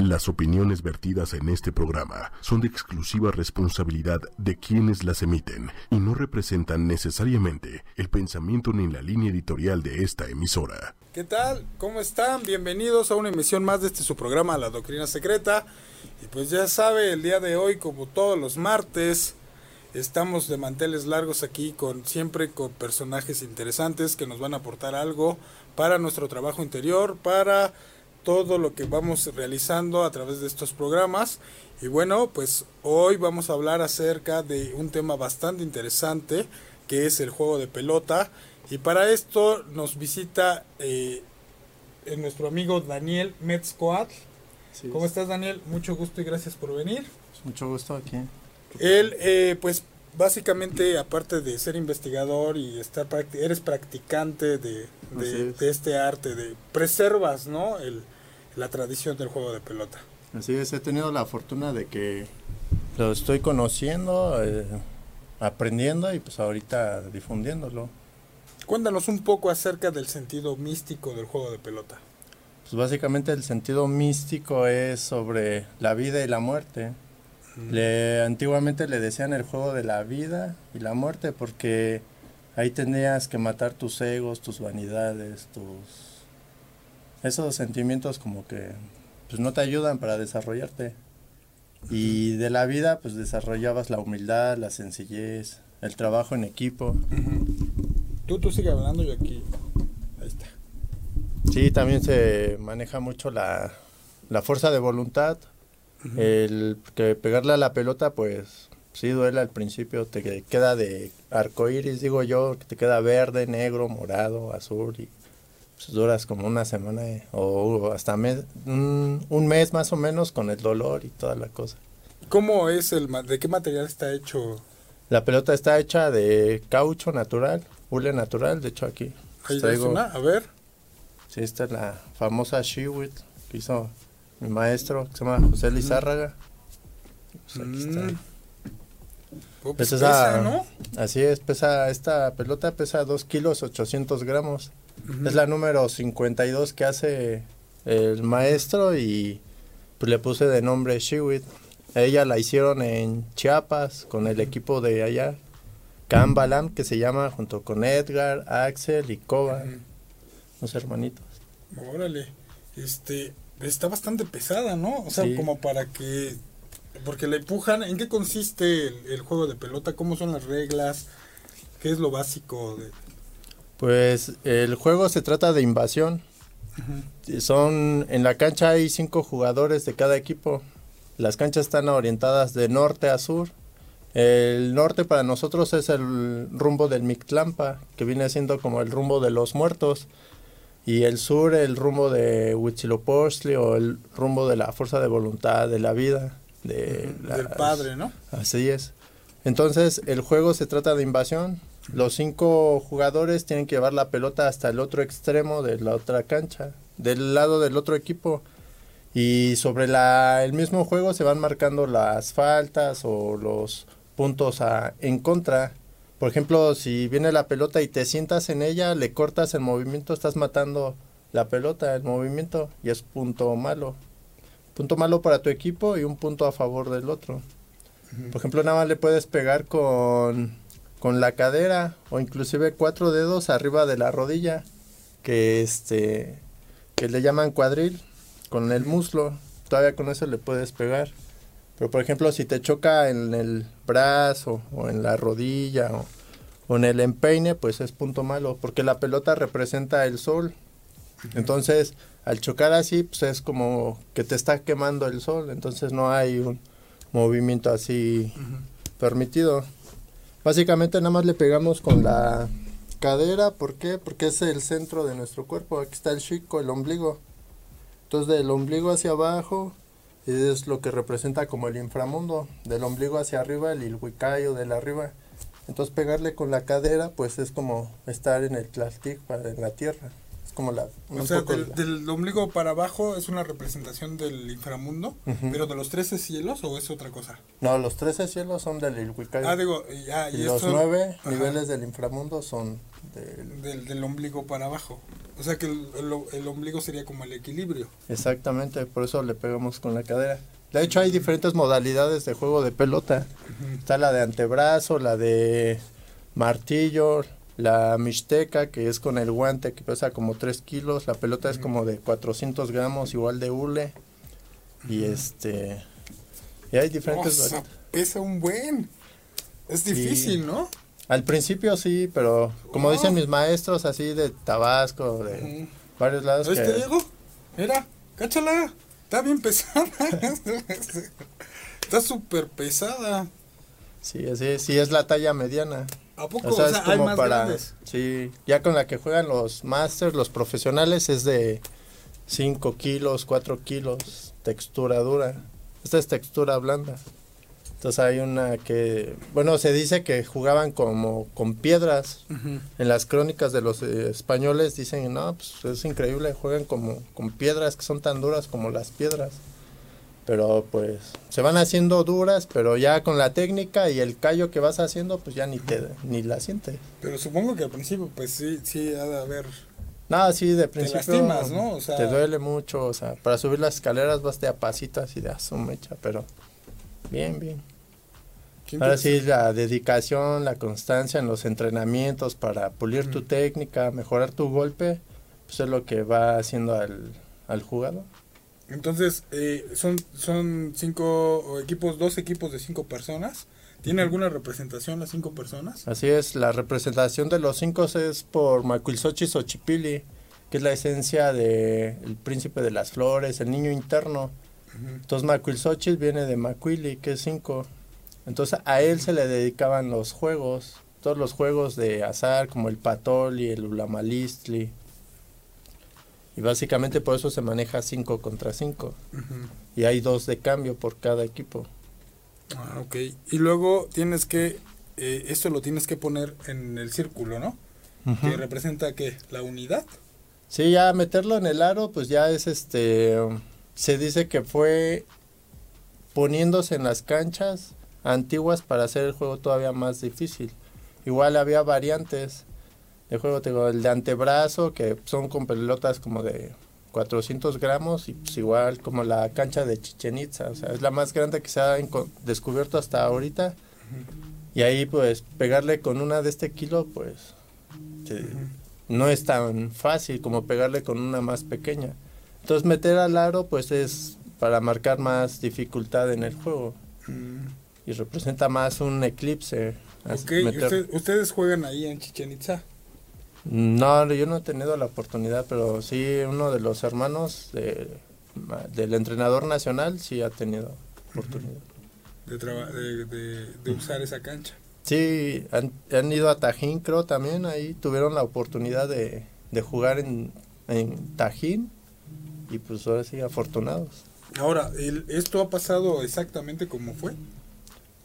Las opiniones vertidas en este programa son de exclusiva responsabilidad de quienes las emiten y no representan necesariamente el pensamiento ni la línea editorial de esta emisora. ¿Qué tal? ¿Cómo están? Bienvenidos a una emisión más de este su programa La Doctrina Secreta. Y pues ya sabe, el día de hoy, como todos los martes, estamos de manteles largos aquí con siempre con personajes interesantes que nos van a aportar algo para nuestro trabajo interior, para todo lo que vamos realizando a través de estos programas. Y bueno, pues hoy vamos a hablar acerca de un tema bastante interesante que es el juego de pelota. Y para esto nos visita eh, nuestro amigo Daniel Metzcoatl. ¿Cómo estás Daniel? Mucho gusto y gracias por venir. Mucho gusto aquí. Él, eh, pues básicamente, aparte de ser investigador y estar eres practicante de, de, este arte, de preservas, ¿no? El, la tradición del juego de pelota. Así es, he tenido la fortuna de que lo estoy conociendo, eh, aprendiendo y pues ahorita difundiéndolo. Cuéntanos un poco acerca del sentido místico del juego de pelota. Pues básicamente el sentido místico es sobre la vida y la muerte. Le, antiguamente le decían el juego de la vida y la muerte porque ahí tenías que matar tus egos, tus vanidades, tus esos sentimientos como que pues no te ayudan para desarrollarte. Y de la vida pues desarrollabas la humildad, la sencillez, el trabajo en equipo. Tú, tú sigue hablando y aquí, ahí está. Sí, también se maneja mucho la, la fuerza de voluntad. El que pegarle a la pelota pues sí duele al principio, te queda de arcoíris, digo yo, que te queda verde, negro, morado, azul y pues, duras como una semana eh, o hasta mes, un, mes más o menos con el dolor y toda la cosa. ¿Cómo es el de qué material está hecho? La pelota está hecha de caucho natural, hule natural, de hecho aquí. Ahí traigo, una, a ver. Sí, esta es la famosa Shiwit que hizo mi maestro, que se llama José Lizárraga. Pues aquí está. Mm. Pues pesa, ¿no? Así es, pesa, esta pelota pesa 2 kilos 800 gramos. Es la número 52 que hace el maestro y pues le puse de nombre Shiwit. Ella la hicieron en Chiapas con el equipo de allá, Cambalam, que se llama junto con Edgar, Axel y Koba, los hermanitos. Órale, este, está bastante pesada, ¿no? O sea, como para que, porque le empujan, ¿en qué consiste el, el, juego de pelota? ¿Cómo son las reglas? ¿Qué es lo básico de, pues el juego se trata de invasión. Son en la cancha hay cinco jugadores de cada equipo. Las canchas están orientadas de norte a sur. El norte para nosotros es el rumbo del Mictlampa, que viene siendo como el rumbo de los muertos. Y el sur el rumbo de Huitzilopochtli o el rumbo de la fuerza de voluntad, de la vida. De del padre, ¿no? Así es. Entonces el juego se trata de invasión. Los cinco jugadores tienen que llevar la pelota hasta el otro extremo de la otra cancha, del lado del otro equipo. Y sobre la, el mismo juego se van marcando las faltas o los puntos a, en contra. Por ejemplo, si viene la pelota y te sientas en ella, le cortas el movimiento, estás matando la pelota, el movimiento, y es punto malo. Punto malo para tu equipo y un punto a favor del otro. Por ejemplo, nada más le puedes pegar con con la cadera o inclusive cuatro dedos arriba de la rodilla que este que le llaman cuadril con el muslo. Todavía con eso le puedes pegar. Pero por ejemplo si te choca en el brazo o en la rodilla o, en el empeine pues es punto malo porque la pelota representa el sol. Entonces al chocar así pues es como que te está quemando el sol. Entonces no hay un movimiento así permitido Básicamente nada más le pegamos con la cadera, ¿por qué? Porque es el centro de nuestro cuerpo, aquí está el chico, el ombligo. Entonces del ombligo hacia abajo es lo que representa como el inframundo, del ombligo hacia arriba el ilhuicayo de la arriba. Entonces pegarle con la cadera pues es como estar en el tlaltic, en la tierra. Como la... O sea, del, la- del ombligo para abajo es una representación del inframundo, pero de los 13 cielos o es otra cosa. No, los 13 cielos son del Ilhuicayo. Ah, digo, ya, y y los nueve Ajá. niveles del inframundo son del... del, del ombligo para abajo. O sea que el, el- el ombligo sería como el equilibrio. Exactamente, por eso le pegamos con la cadera. De hecho, hay diferentes modalidades de juego de pelota. Está la de antebrazo, la de martillo, la mixteca, que es con el guante que pesa como 3 kilos. La pelota es como de 400 gramos, igual de hule. Y este... Y hay diferentes... O sea, vari- pesa un buen. Es difícil, ¿no? Al principio sí, pero como Oh. dicen mis maestros, así de Tabasco, de varios lados. ¿Ves que Diego? Mira, cáchala. Está bien pesada. Está súper pesada. Sí, así, sí es la talla mediana. ¿A poco? O sea, O es hay como más para... grandes. Sí, ya con la que juegan los masters, los profesionales, es de 5 kilos, 4 kilos, textura dura. Esta es textura blanda. Entonces hay una que, bueno, se dice que jugaban como con piedras. En las crónicas de los eh, españoles dicen, no, pues es increíble, juegan como con piedras que son tan duras como las piedras. Pero pues se van haciendo duras, pero ya con la técnica y el callo que vas haciendo, pues ya ni te ni la sientes. Pero supongo que al principio, pues sí, sí ha de haber. No, sí, de principio lastimas, ¿no? O sea- te duele mucho, o sea, para subir las escaleras vas de a pasitas y de a su mecha, pero bien, bien. Ahora sí, la dedicación, la constancia en los entrenamientos para pulir tu técnica, mejorar tu golpe, pues es lo que va haciendo al, al jugador. Entonces, eh, son, son cinco equipos, dos equipos de cinco personas. ¿Tiene alguna representación las cinco personas? Así es, la representación de los cinco es por Macuilzochi Xochipilli, que es la esencia del el príncipe de las flores, el niño interno. Entonces Macuilxochitl viene de Macuili, que es 5. Entonces a él se le dedicaban los juegos, todos los juegos de azar, como el patol y el ulamalistli. Y básicamente por eso se maneja 5 contra 5. Ujú. Y hay dos de cambio por cada equipo. Ah, ok. Y luego tienes que, eh, esto lo tienes que poner en el círculo, ¿no? Que representa que la unidad. Sí, ya meterlo en el aro, pues ya es este. Se dice que fue poniéndose en las canchas antiguas para hacer el juego todavía más difícil. Igual había variantes de juego, te digo, el de antebrazo, que son con pelotas como de 400 gramos, y pues igual como la cancha de Chichen Itza, o sea, es la más grande que se ha descubierto hasta ahorita. Y ahí, pues, pegarle con una de este kilo, pues, te- no es tan fácil como pegarle con una más pequeña. Entonces meter al aro pues es para marcar más dificultad en el juego Mm. y representa más un eclipse. as- Ok, ¿y meter- usted- ustedes juegan ahí en Chichen Itza. No, yo no he tenido la oportunidad, pero sí uno de los hermanos de- del entrenador nacional sí ha tenido oportunidad. De, traba- de, de- de usar esa cancha. Sí, han, han ido a Tajín, creo también, ahí tuvieron la oportunidad de, de jugar en, en Tajín y pues ahora sí, afortunados. Ahora, el- ¿esto ha pasado exactamente como fue?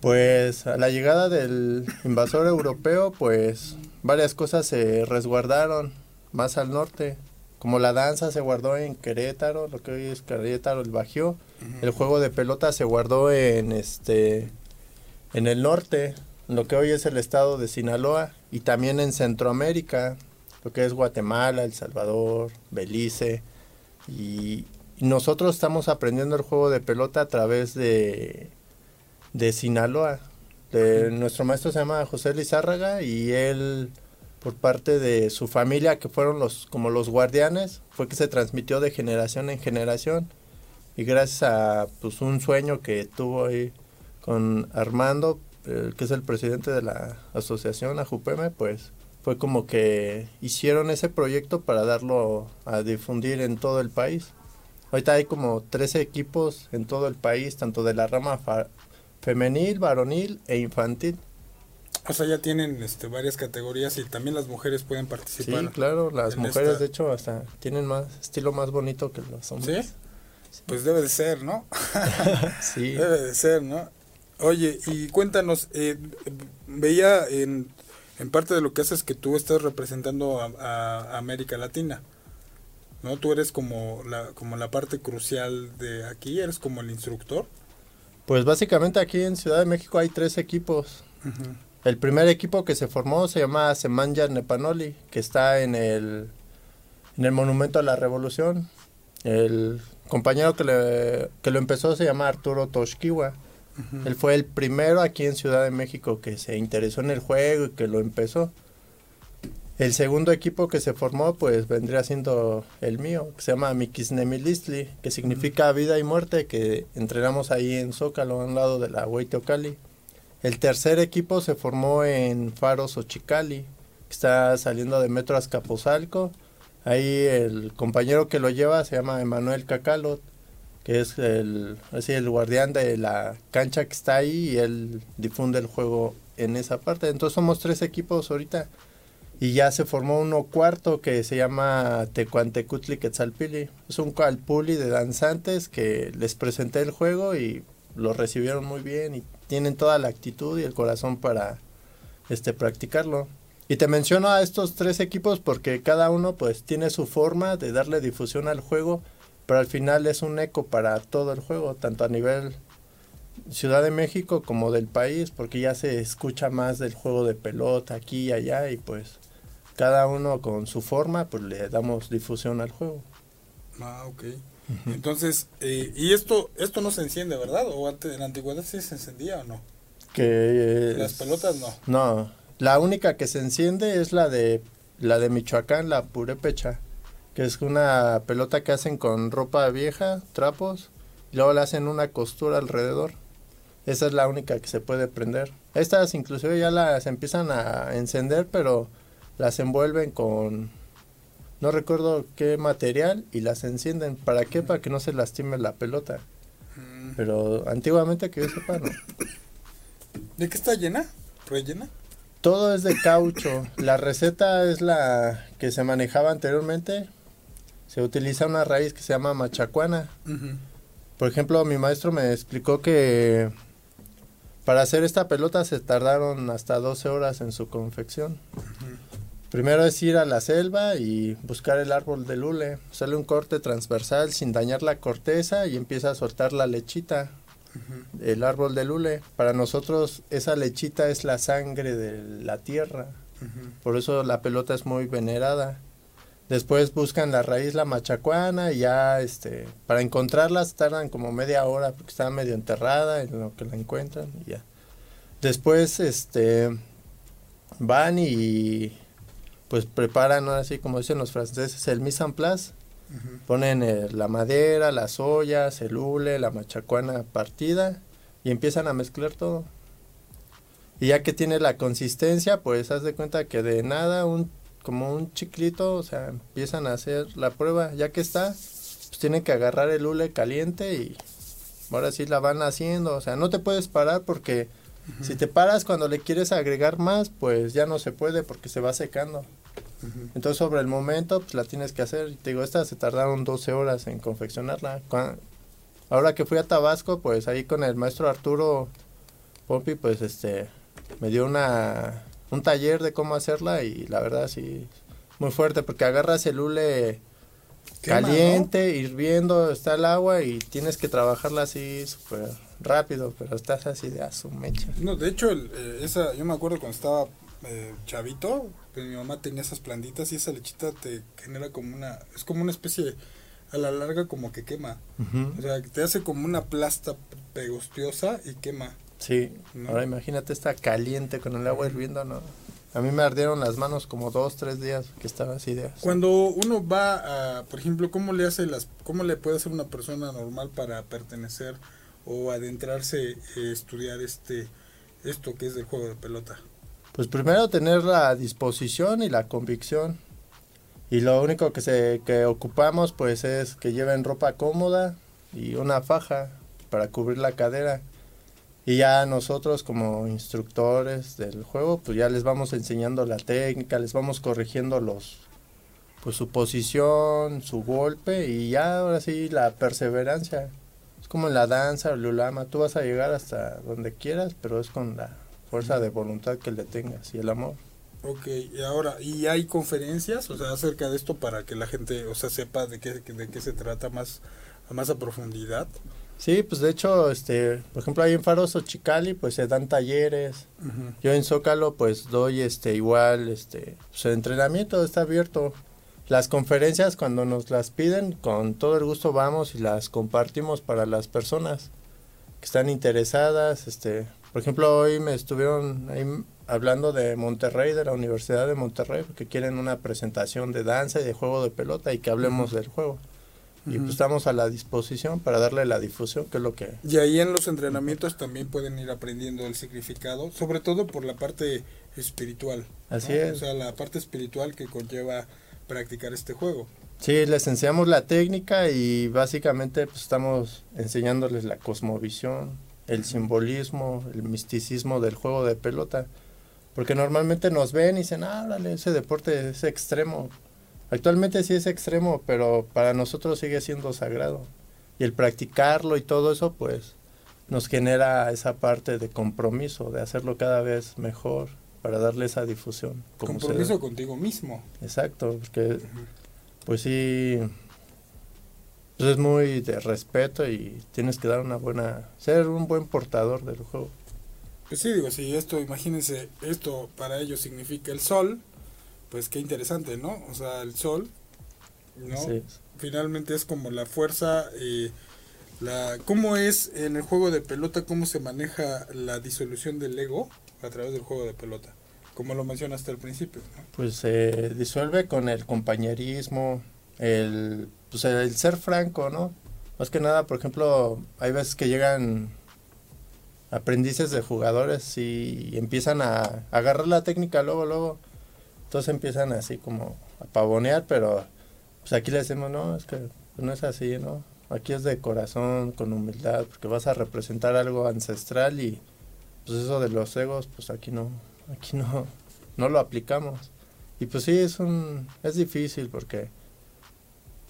Pues a la llegada del invasor europeo, pues varias cosas se resguardaron más al norte, como la danza se guardó en Querétaro, lo que hoy es Querétaro, el Bajío, el juego de pelota se guardó en este en el norte, lo que hoy es el estado de Sinaloa y también en Centroamérica, lo que es Guatemala, El Salvador, Belice. Y, y nosotros estamos aprendiendo el juego de pelota a través de de Sinaloa. De, nuestro maestro se llama José Lizárraga y él por parte de su familia que fueron los como los guardianes fue que se transmitió de generación en generación. Y gracias a pues un sueño que tuvo ahí con Armando eh, que es el presidente de la asociación Ajupeme pues fue como que hicieron ese proyecto para darlo a difundir en todo el país. Ahorita hay como 13 equipos en todo el país tanto de la rama femenil varonil e infantil O sea, ya tienen este, varias categorías y también las mujeres pueden Sí, participar. claro, las mujeres esta- de hecho hasta tienen más estilo más bonito que los hombres. Pues debe de ser, ¿no? Sí. Debe de ser, ¿no? Oye, y cuéntanos, eh, veía en, en parte de lo que haces que tú estás representando a, a América Latina. ¿no? Tú eres como la, como la parte crucial de aquí, eres como el instructor. Pues básicamente aquí en Ciudad de México hay tres equipos. El primer equipo que se formó se llama Semanja Nepanoli, que está en el, en el Monumento a la Revolución. El compañero que, le, que lo empezó se llama Arturo Toshkiwa. Él fue el primero aquí en Ciudad de México que se interesó en el juego y que lo empezó. El segundo equipo que se formó, pues vendría siendo el mío, que se llama Mikisnemilistli, que significa vida y muerte, que entrenamos ahí en Zócalo, a un lado de la Huayteocali. El tercer equipo se formó en Faros Ochicali, que está saliendo de Metro Azcapotzalco. Ahí el compañero que lo lleva se llama Emanuel Cacalot, que es el, así, el guardián de la cancha que está ahí y él difunde el juego en esa parte. Entonces somos tres equipos ahorita y ya se formó uno cuarto que se llama Tecuantecutli Quetzalpili. Es un calpuli de danzantes que les presenté el juego y lo recibieron muy bien y tienen toda la actitud y el corazón para este practicarlo. Y te menciono a estos tres equipos porque cada uno pues tiene su forma de darle difusión al juego, pero al final es un eco para todo el juego, tanto a nivel Ciudad de México como del país, porque ya se escucha más del juego de pelota aquí y allá y pues cada uno con su forma, pues le damos difusión al juego. Ah, ok. Entonces, eh, y esto esto no se enciende, ¿verdad? ¿O antes, en la antigüedad sí se encendía o no? Que Las pelotas no. No, la única que se enciende es la de la de Michoacán, la purépecha, que es una pelota que hacen con ropa vieja, trapos, y luego le hacen una costura alrededor. Esa es la única que se puede prender. Estas inclusive ya las empiezan a encender, pero las envuelven con no recuerdo qué material y las encienden. ¿Para qué? Para que no se lastime la pelota. Mm. Pero antiguamente que yo sepa, no. ¿De qué está llena? ¿Rellena? Todo es de caucho. La receta es la que se manejaba anteriormente. Se utiliza una raíz que se llama machacuana. Por ejemplo, mi maestro me explicó que para hacer esta pelota se tardaron hasta 12 horas en su confección. Primero es ir a la selva y buscar el árbol de lule, hacerle un corte transversal sin dañar la corteza y empieza a soltar la lechita, el árbol de lule. Para nosotros esa lechita es la sangre de la tierra, por eso la pelota es muy venerada. Después buscan la raíz, la machacuana, y ya este, para encontrarlas tardan como media hora porque está medio enterrada en lo que la encuentran y ya. Después este van y pues preparan, así como dicen los franceses, el mise en place. Ponen eh, la madera, las ollas, el hule, la machacuana partida y empiezan a mezclar todo. Y ya que tiene la consistencia, pues haz de cuenta que de nada, un como un chiclito, o sea, empiezan a hacer la prueba. Ya que está, pues tienen que agarrar el hule caliente y ahora sí la van haciendo. O sea, no te puedes parar porque si te paras cuando le quieres agregar más, pues ya no se puede porque se va secando. Entonces sobre el momento, pues la tienes que hacer. Te digo, estas se tardaron 12 horas en confeccionarla. ahora que fui a Tabasco, pues ahí con el maestro Arturo Pompi, pues este, me dio una, un taller de cómo hacerla y la verdad sí, muy fuerte porque agarras el hule caliente, hirviendo, está el agua y tienes que trabajarla así súper rápido, pero estás así de a su mecha. No, de hecho, el, eh, esa, yo me acuerdo cuando estaba eh, chavito, pues, mi mamá tenía esas plantitas y esa lechita te genera como una, es como una especie de, a la larga como que quema. O sea, te hace como una plasta pegostiosa y quema. Sí, ahora imagínate está caliente con el agua hirviendo, ¿no? A mí me ardieron las manos como dos, tres días que estaba así de... Cuando uno va a, por ejemplo, ¿cómo le hace las, cómo le puede hacer una persona normal para pertenecer o adentrarse, eh, estudiar este, esto que es del juego de pelota? Pues primero tener la disposición y la convicción. Y lo único que se que ocupamos pues es que lleven ropa cómoda y una faja para cubrir la cadera. Y ya nosotros como instructores del juego, pues ya les vamos enseñando la técnica, les vamos corrigiendo los pues su posición, su golpe y ya ahora sí la perseverancia. Es como en la danza, el ulama, tú vas a llegar hasta donde quieras, pero es con la fuerza de voluntad que le tengas y el amor. Ok, y ahora, ¿y hay conferencias, o sea, acerca de esto para que la gente, o sea, sepa de qué, de qué se trata más, más a profundidad? Sí, pues de hecho, este, por ejemplo, ahí en Faroso Chicali, pues se dan talleres. Yo en Zócalo, pues doy, este, igual, este, pues el entrenamiento está abierto. Las conferencias, cuando nos las piden, con todo el gusto vamos y las compartimos para las personas que están interesadas. Este, por ejemplo, hoy me estuvieron ahí hablando de Monterrey, de la Universidad de Monterrey, porque quieren una presentación de danza y de juego de pelota y que hablemos del juego. Y pues estamos a la disposición para darle la difusión, que es lo que... Y ahí en los entrenamientos también pueden ir aprendiendo el significado, sobre todo por la parte espiritual. Así es. O sea, la parte espiritual que conlleva practicar este juego. Sí, les enseñamos la técnica y básicamente pues estamos enseñándoles la cosmovisión, el simbolismo, el misticismo del juego de pelota. Porque normalmente nos ven y dicen, ah, ese deporte es extremo. Actualmente sí es extremo, pero para nosotros sigue siendo sagrado. Y el practicarlo y todo eso, pues, nos genera esa parte de compromiso, de hacerlo cada vez mejor, para darle esa difusión. compromiso contigo mismo. Exacto, porque, pues sí, pues es muy de respeto y tienes que dar una buena, ser un buen portador del juego. Pues sí, digo, si esto, imagínense, esto para ellos significa el sol, pues qué interesante, ¿no? O sea, el sol, ¿no? Finalmente es como la fuerza, eh, la, ¿cómo es en el juego de pelota, cómo se maneja la disolución del ego a través del juego de pelota? Como lo mencionaste al principio, ¿no? Pues se disuelve con el compañerismo, el, pues el ser franco, ¿no? Más que nada, por ejemplo, hay veces que llegan aprendices de jugadores y empiezan a, agarrar la técnica luego, luego. Entonces empiezan así como a pavonear, pero pues aquí le decimos, no, es que no es así, ¿no? Aquí es de corazón, con humildad, porque vas a representar algo ancestral y pues eso de los egos, pues aquí no, aquí no, no lo aplicamos. Y pues sí, es un, es difícil porque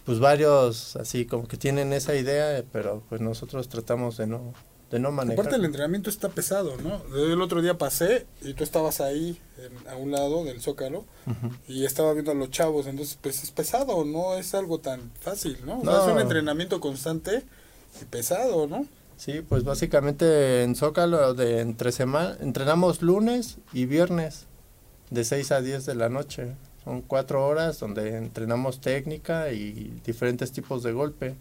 pues varios así como que tienen esa idea, pero pues nosotros tratamos de no, de no manejar. Aparte el entrenamiento está pesado, ¿no? El otro día pasé y tú estabas ahí a un lado del zócalo y estaba viendo a los chavos, entonces pues es pesado, no es algo tan fácil, ¿no? es un entrenamiento constante y pesado, ¿no? Sí, pues básicamente en Zócalo de entre semana entrenamos lunes y viernes de 6 a 10 de la noche. Son cuatro horas donde entrenamos técnica y diferentes tipos de golpe.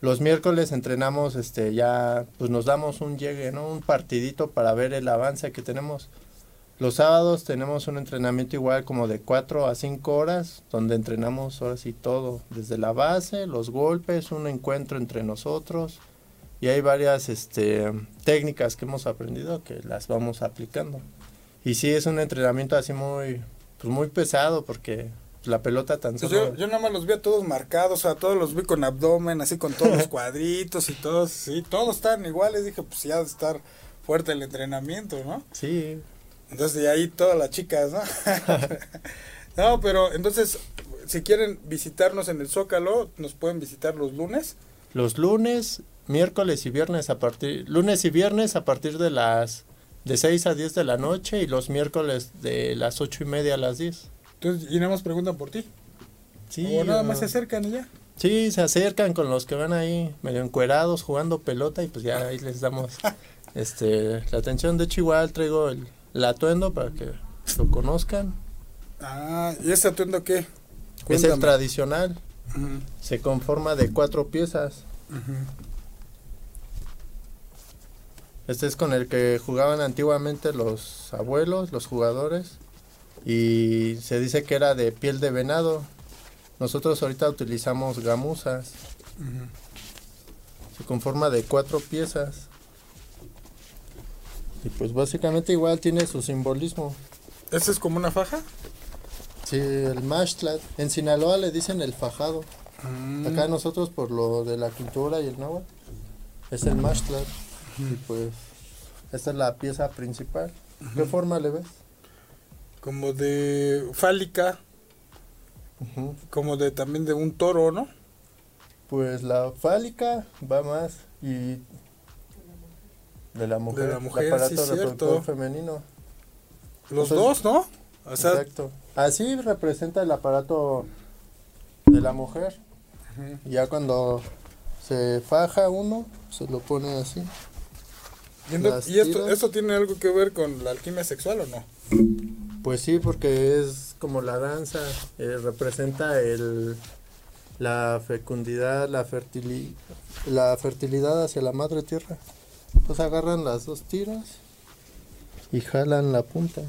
Los miércoles entrenamos, este, ya, pues nos damos un llegue. Un partidito para ver el avance que tenemos. Los sábados tenemos un entrenamiento igual como de 4 a 5 horas, donde entrenamos ahora sí todo, desde la base, los golpes, un encuentro entre nosotros. Y hay varias este, técnicas que hemos aprendido que las vamos aplicando. Y sí, es un entrenamiento así muy, pues muy pesado porque la pelota tan pues solo... yo, nada más los vi a todos marcados, a todos los vi con abdomen, así con todos los cuadritos y todos, sí, todos están iguales. Dije, pues ya de estar fuerte el entrenamiento, ¿no? Sí. Entonces de ahí todas las chicas, ¿no? no, pero entonces, si quieren visitarnos en el Zócalo, nos pueden visitar los lunes. Los lunes, miércoles y viernes a partir, lunes y viernes a partir de las de 6 a 10 de la noche y los miércoles de las ocho y media a las 10. Entonces, y nada más preguntan por ti. Sí. O nada más se acercan y ya. Sí, se acercan con los que van ahí medio encuerados jugando pelota y pues ya ahí les damos este la atención. De hecho, igual traigo el, atuendo para que lo conozcan. Ah, ¿y ese atuendo qué? Es el tradicional. Se conforma de cuatro piezas. Este es con el que jugaban antiguamente los abuelos, los jugadores y se dice que era de piel de venado. Nosotros ahorita utilizamos gamuzas. Se conforma de cuatro piezas. Y pues básicamente igual tiene su simbolismo. ¿Este es como una faja? Sí, el mashtlat. En Sinaloa le dicen el fajado. Mm. Acá nosotros por lo de la cultura y el náhuatl es el mashtlat. Y pues esta es la pieza principal. ¿Qué forma le ves? como de fálica, como de también de un toro, ¿no? Pues la fálica va más y de la mujer, de la mujer, sí, cierto. femenino. Los dos, ¿no? O sea, Exacto. Así representa el aparato de la mujer. ya cuando se faja uno, se lo pone así. Y, ento- las ¿y esto, tiene algo que ver con la alquimia sexual o no? Pues sí, porque es como la danza, eh, representa el la fecundidad, la fertili- la fertilidad hacia la madre tierra. Pues agarran las dos tiras y jalan la punta.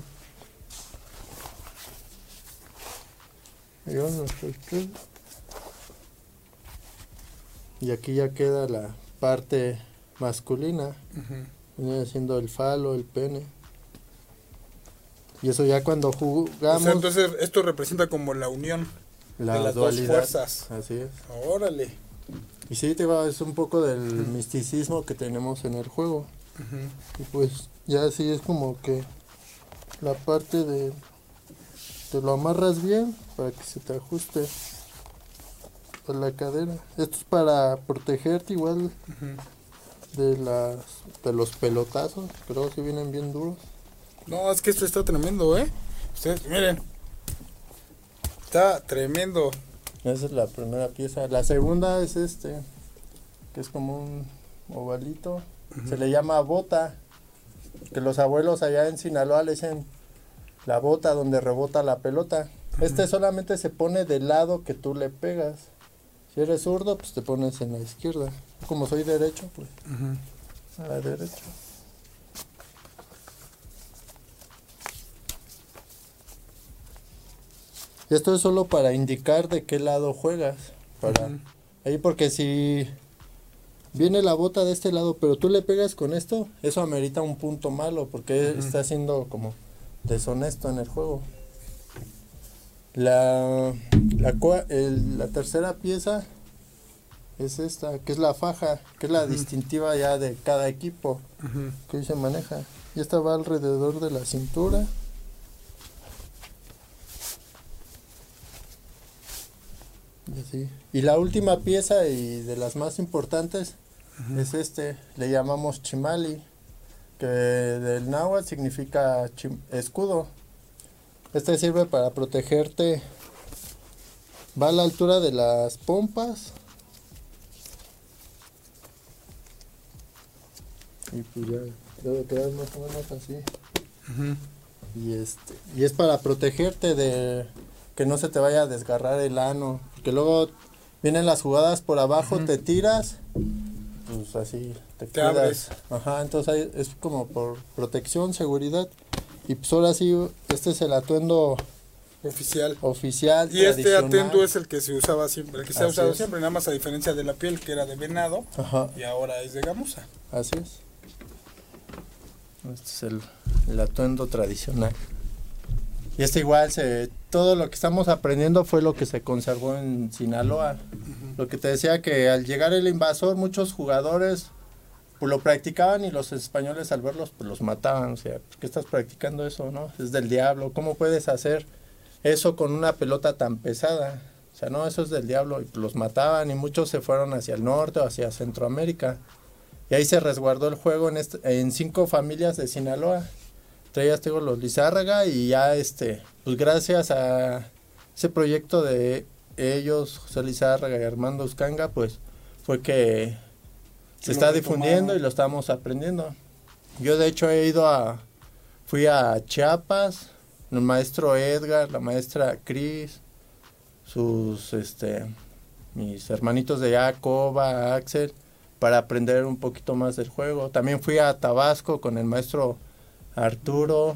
Y aquí ya queda la parte masculina. Viene siendo el falo, el pene. Y eso ya cuando O jugamos sea, entonces esto representa como la unión la de las dualidad. dos fuerzas. Así es. Órale. Y sí, te va, es un poco del misticismo que tenemos en el juego. Y pues ya así es como que la parte de... Te lo amarras bien para que se te ajuste a la cadera. Esto es para protegerte igual Ujú. De las de los pelotazos. Creo que vienen bien duros. No, es que esto está tremendo, ¿eh? Ustedes, miren. Está tremendo. Esa es la primera pieza. La segunda es este, que es como un ovalito. Se le llama bota. Que los abuelos allá en Sinaloa le dicen la bota donde rebota la pelota. Este solamente se pone del lado que tú le pegas. Si eres zurdo, pues te pones en la izquierda. Como soy derecho, pues a la derecha. Esto es solo para indicar de qué lado juegas. Para ahí porque si viene la bota de este lado, pero tú le pegas con esto, eso amerita un punto malo porque está siendo como deshonesto en el juego. La la, el- la tercera pieza es esta, que es la faja, que es la distintiva ya de cada equipo que hoy se maneja. Y esta va alrededor de la cintura. Y así. Y la última pieza y de las más importantes es este, le llamamos chimali, que del náhuatl significa escudo. Este sirve para protegerte. Va a la altura de las pompas. Y pues ya debe quedar más o menos así. Y este, y es para protegerte de que no se te vaya a desgarrar el ano, porque luego vienen las jugadas por abajo, te tiras, pues así te, Te abres. Ajá, entonces es como por protección, seguridad. Y pues ahora sí, este es el atuendo Oficial. oficial. Y este atuendo es el que se usaba siempre, el que se ha usado es. siempre, nada más a diferencia de la piel que era de venado Ajá, y ahora es de gamuza. así es. Este es el, el atuendo tradicional. Y este igual, se, todo lo que estamos aprendiendo fue lo que se conservó en Sinaloa. Lo que te decía que al llegar el invasor, muchos jugadores pues, lo practicaban y los españoles al verlos pues los mataban. O sea, ¿por qué estás practicando eso, no? Es del diablo. ¿Cómo puedes hacer eso con una pelota tan pesada? O sea, no, eso es del diablo. Y los mataban y muchos se fueron hacia el norte o hacia Centroamérica. Y ahí se resguardó el juego en, este- en cinco familias de Sinaloa. Entre ellas tengo los Lizárraga y ya este, pues gracias a ese proyecto de ellos, José Lizárraga y Armando Uscanga, pues fue Que se lo está difundiendo y lo estamos aprendiendo. Yo de hecho he ido a, fui a Chiapas, el maestro Edgar, la maestra Cris, sus, este, mis hermanitos de Jacoba, Axel, para aprender un poquito más del juego. También fui a Tabasco con el maestro Arturo,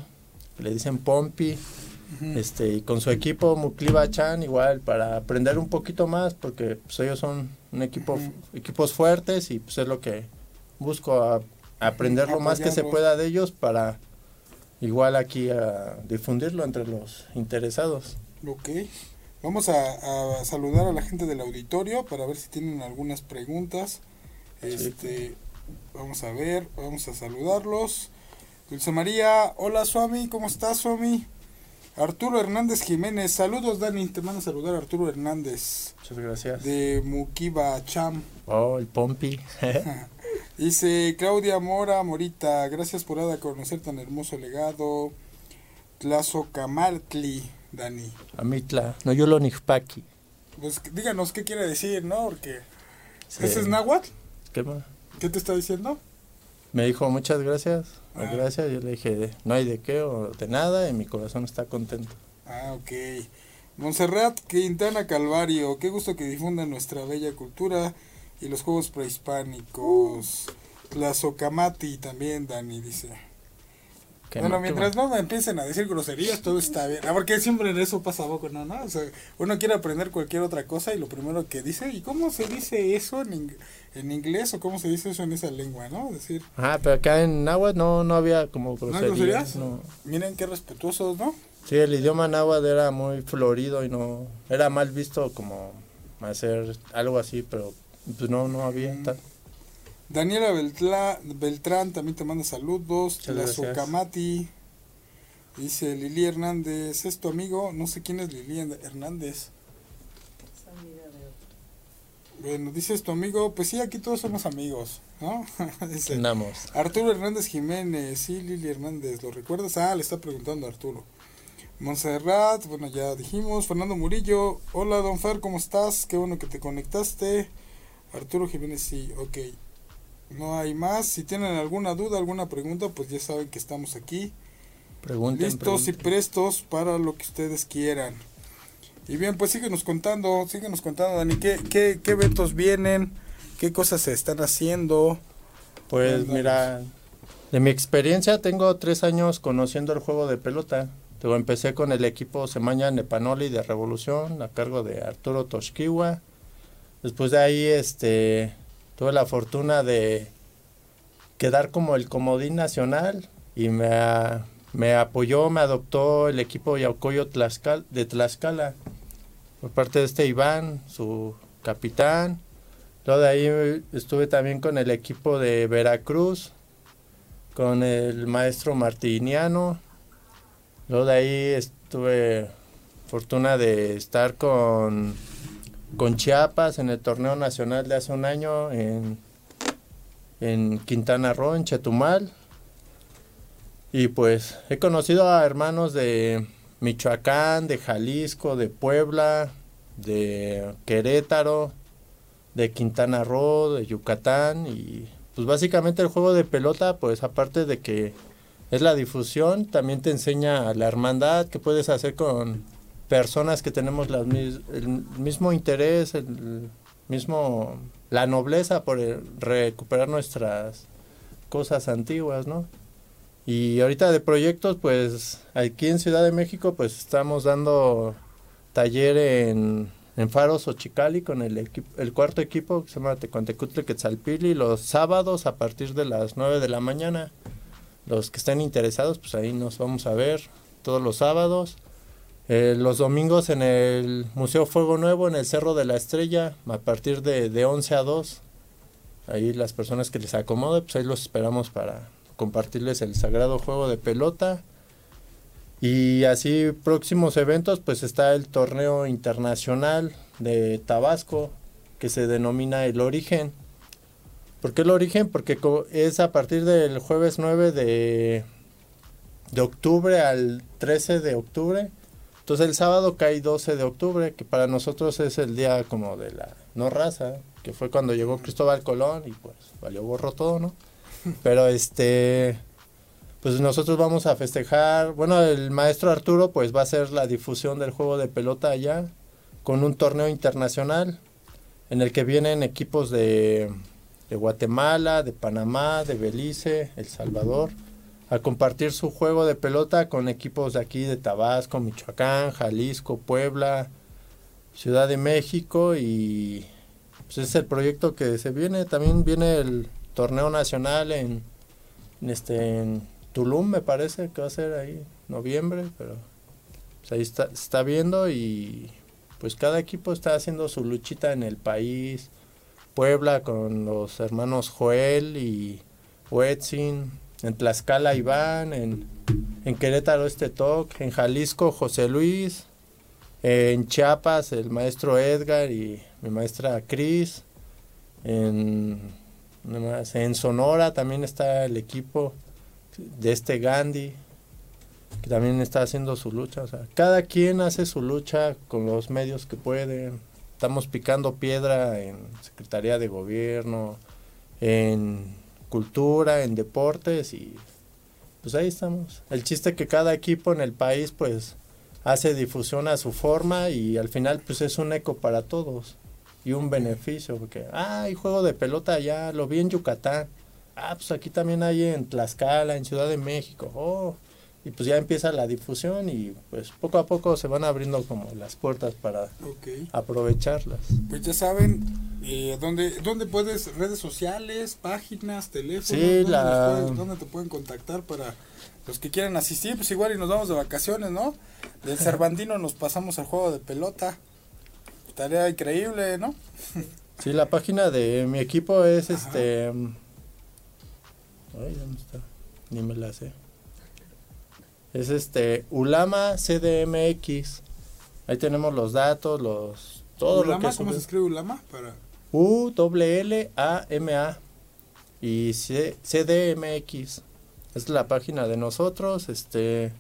que le dicen Pompi, este, y con su equipo Mukliba Chan igual para aprender un poquito más porque pues, ellos son un equipo equipos fuertes y pues es lo que busco a- aprender lo más que se pueda de ellos para igual aquí a difundirlo entre los interesados. Ok. Vamos a, a saludar a la gente del auditorio para ver si tienen algunas preguntas. Este, vamos a ver, vamos a saludarlos. Dulce María, hola Suami, ¿cómo estás Suami? Arturo Hernández Jiménez, saludos Dani, te mando a saludar Arturo Hernández Muchas gracias. de Mukiba Cham. Oh, el Pompi. Dice Claudia Mora Morita, gracias por dar a conocer tan hermoso legado. Tlazocamatli, Dani. Amitla, no yo lo. Pues díganos qué quiere decir, ¿no? Porque Sí. ese es náhuatl. ¿Qué más? ¿Qué te está diciendo? Me dijo muchas gracias, Ah. gracias. Yo le dije, no hay de qué o de nada y mi corazón está contento. Ah, ok. Montserrat Quintana Calvario, qué gusto que difundan nuestra bella cultura y los juegos prehispánicos. Tlazocamati también, Dani dice. Que bueno, no, mientras no me empiecen a decir groserías, todo está bien. Ah, porque siempre en eso pasa poco, ¿no? ¿no? O sea, uno quiere aprender cualquier otra cosa y lo primero que dice, ¿y cómo se dice eso en, en inglés o cómo se dice eso en esa lengua, no? Decir, Ah, pero acá en náhuatl no, no había como ¿no hay groserías. no. Miren qué respetuosos, ¿no? Sí, el idioma náhuatl era muy florido y no era mal visto como hacer algo así, pero pues no, no había Mm. tal. Daniela Beltrán también te manda saludos. Muchas La. Socamati. Dice Lili Hernández, es tu amigo. No sé quién es Lili Hernández. Bueno, dice es tu amigo. Pues sí, aquí todos somos amigos, ¿no? Dice, Andamos. Arturo Hernández Jiménez, sí, Lili Hernández, ¿lo recuerdas? Ah, le está preguntando a Arturo. Montserrat, bueno, ya dijimos. Fernando Murillo, hola, don Fer, ¿cómo estás? Qué bueno que te conectaste. Arturo Jiménez, sí, ok. No hay más. Si tienen alguna duda, alguna pregunta, pues ya saben que estamos aquí. Pregunten, listos y prestos para lo que ustedes quieran. Y bien, pues síguenos contando, síguenos contando, Dani, ¿qué, qué, qué eventos vienen? ¿Qué cosas se están haciendo? Pues mira, de mi experiencia tengo tres años conociendo el juego de pelota. Luego empecé con el equipo Semaña Nepanoli de Revolución a cargo de Arturo Toshkiwa. Después de ahí este tuve la fortuna de quedar como el comodín nacional y me, me apoyó, me adoptó el equipo Yaucoyo Tlaxcal, de Tlaxcala por parte de este Iván, su capitán. Luego de ahí estuve también con el equipo de Veracruz, con el maestro Martiniano. Luego de ahí estuve fortuna de estar con, con Chiapas en el torneo nacional de hace un año en, en Quintana Roo, en Chetumal. Y pues he conocido a hermanos de Michoacán, de Jalisco, de Puebla, de Querétaro, de Quintana Roo, de Yucatán y pues básicamente el juego de pelota pues aparte de que es la difusión, también te enseña la hermandad que puedes hacer con personas que tenemos el mismo interés, el mismo la nobleza por recuperar nuestras cosas antiguas, ¿no? Y ahorita de proyectos, pues aquí en Ciudad de México, pues estamos dando taller en, en Faros Ochicali con el, equipo, el cuarto equipo que se llama Tecuantecutle Quetzalpili los sábados a partir de las 9 de la mañana. Los que estén interesados, pues ahí nos vamos a ver todos los sábados. Eh, los domingos en el Museo Fuego Nuevo, en el Cerro de la Estrella, a partir de, de 11 a 2. Ahí las personas que les acomode, pues ahí los esperamos para compartirles el sagrado juego de pelota. Y así próximos eventos, pues está el torneo internacional de Tabasco, que se denomina El Origen. ¿Por qué El Origen? Porque es a partir del jueves 9 de, de octubre al 13 de octubre. Entonces el sábado cae 12 de octubre, que para nosotros es el día como de la no raza, que fue cuando llegó Cristóbal Colón y pues valió borro todo, ¿no? Pero este, pues nosotros vamos a festejar, bueno, el maestro Arturo pues va a hacer la difusión del juego de pelota allá con un torneo internacional en el que vienen equipos de, de Guatemala, de Panamá, de Belice, El Salvador, a compartir su juego de pelota con equipos de aquí de Tabasco, Michoacán, Jalisco, Puebla, Ciudad de México y pues es el proyecto que se viene. También viene el torneo nacional en, este en Tulum, me parece que va a ser ahí noviembre, pero pues ahí está, está viendo y pues cada equipo está haciendo su luchita en el país. Puebla con los hermanos Joel y Wetzin, en Tlaxcala Iván, en, en Querétaro este Toc, en Jalisco José Luis, en Chiapas el maestro Edgar y mi maestra Cris, en, en Sonora también está el equipo de este Gandhi, que también está haciendo su lucha. O sea, cada quien hace su lucha con los medios que puede. Estamos picando piedra en Secretaría de Gobierno, en cultura, en deportes y pues ahí estamos. El chiste que cada equipo en el país pues hace difusión a su forma y al final pues es un eco para todos y un beneficio porque, ah, hay juego de pelota allá, lo vi en Yucatán. Ah, pues aquí también hay en Tlaxcala, en Ciudad de México. Oh, y pues ya empieza la difusión y pues poco a poco se van abriendo como las puertas para aprovecharlas. Pues ya saben, eh, ¿dónde, ¿dónde puedes? ¿Redes sociales, páginas, teléfonos? Sí, ¿dónde, la... ¿Dónde te pueden contactar para los que quieran asistir? Pues igual y nos vamos de vacaciones, ¿no? Del Cervantino nos pasamos al juego de pelota. Tarea increíble, ¿no? sí, la página de mi equipo es este... Ay, ¿dónde está? Ni me la sé. Es este Ulama CDMX. Ahí tenemos los datos, los todo Ulama, lo que ¿Cómo se escribe Ulama? Para... U W L A M A y C CDMX. Es la página de nosotros, este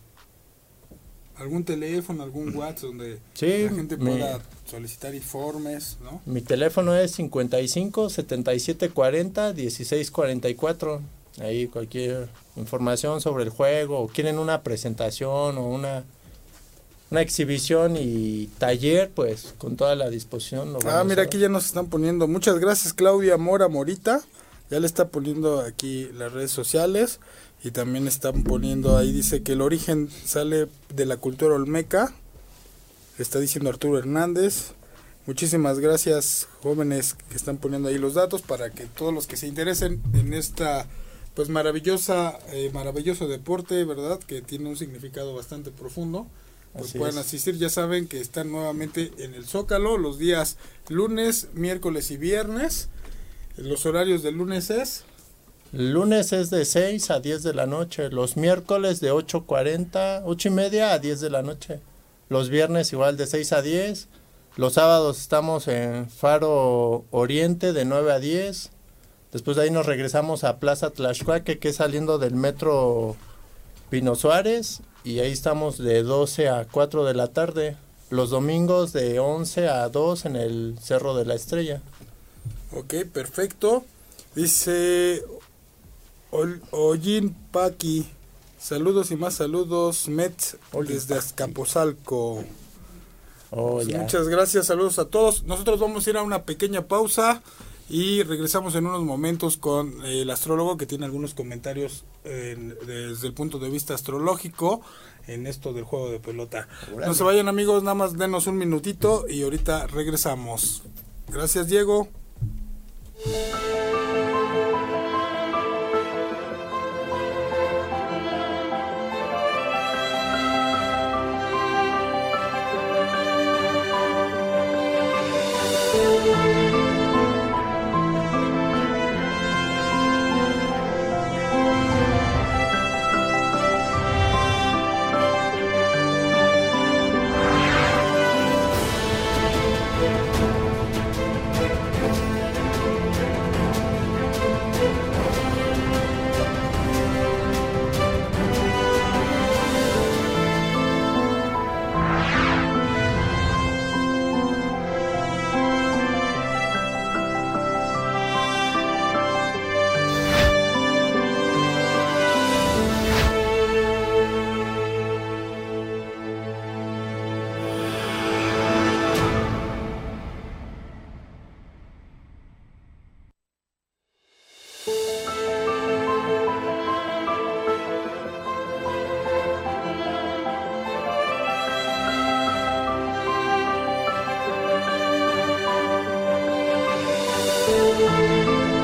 algún teléfono, algún WhatsApp donde sí, la gente pueda solicitar informes, ¿no? Mi teléfono es 55 77 40 16 44. Ahí cualquier información sobre el juego o quieren una presentación o una una exhibición y taller, pues con toda la disposición. ah, mira, aquí ya nos están poniendo. Muchas gracias, Claudia Mora Morita. Ya le está poniendo aquí las redes sociales y también están poniendo ahí, dice que el origen sale de la cultura olmeca. Está diciendo Arturo Hernández. Muchísimas gracias, jóvenes que están poniendo ahí los datos para que todos los que se interesen en esta pues maravillosa, eh, maravilloso deporte, ¿verdad? Que tiene un significado bastante profundo. Pues puedan asistir, ya saben que están nuevamente en el Zócalo los días lunes, miércoles y viernes. Los horarios del lunes es... Lunes es de 6 a 10 de la noche, los miércoles de 8.40, 8 y media a 10 de la noche, los viernes igual de 6 a 10, los sábados estamos en Faro Oriente de 9 a 10, Después de ahí nos regresamos a Plaza Tlaxcuaque, que es saliendo del metro Pino Suárez, y ahí estamos de 12 a 4 de la tarde. Los domingos de 11 a 2 en el Cerro de la Estrella. Ok, perfecto. Dice Ollin Paqui. Saludos y más saludos, Met, desde Azcapotzalco. Oh, pues muchas gracias, saludos a todos. Nosotros vamos a ir a una pequeña pausa. Y regresamos en unos momentos con el astrólogo que tiene algunos comentarios desde el punto de vista astrológico en esto del juego de pelota. No se vayan amigos, nada más denos un minutito y ahorita regresamos. Gracias Diego. Música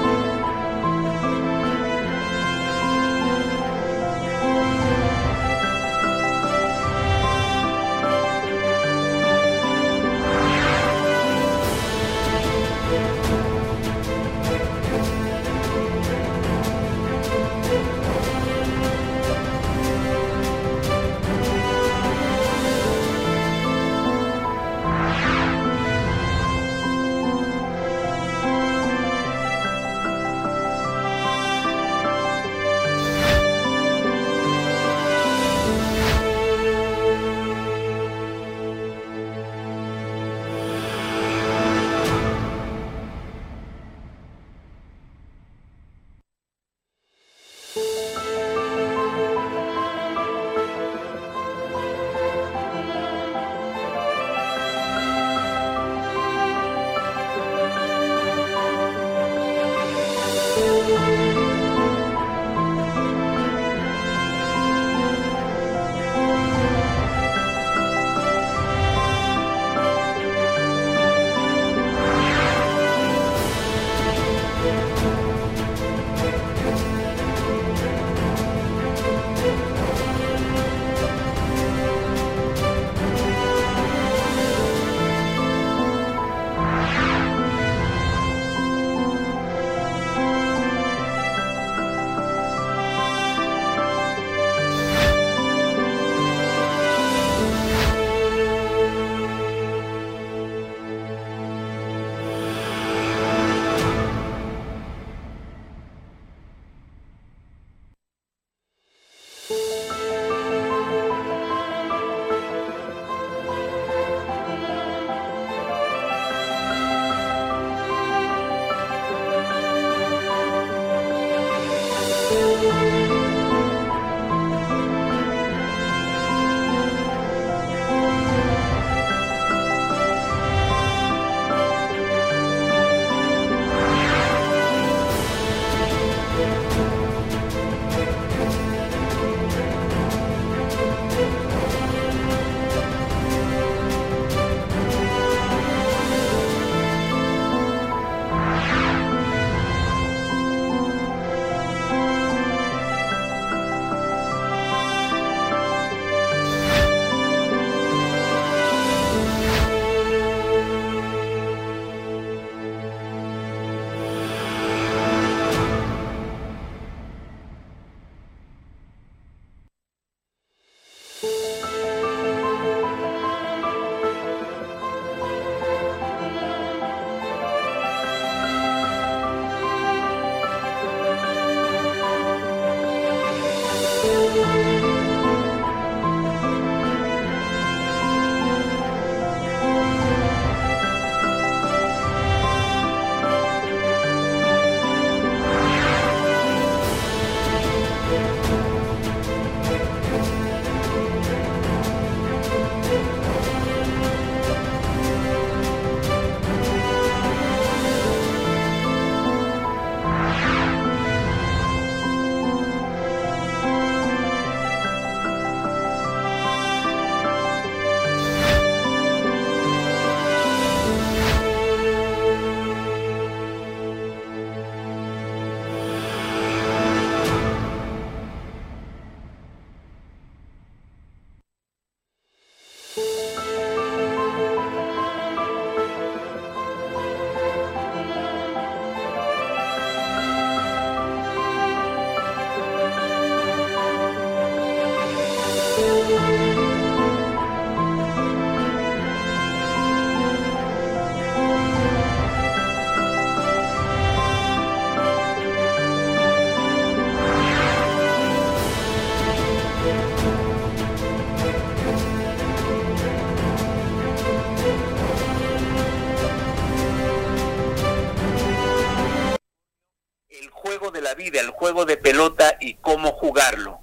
vida, el juego de pelota y cómo jugarlo.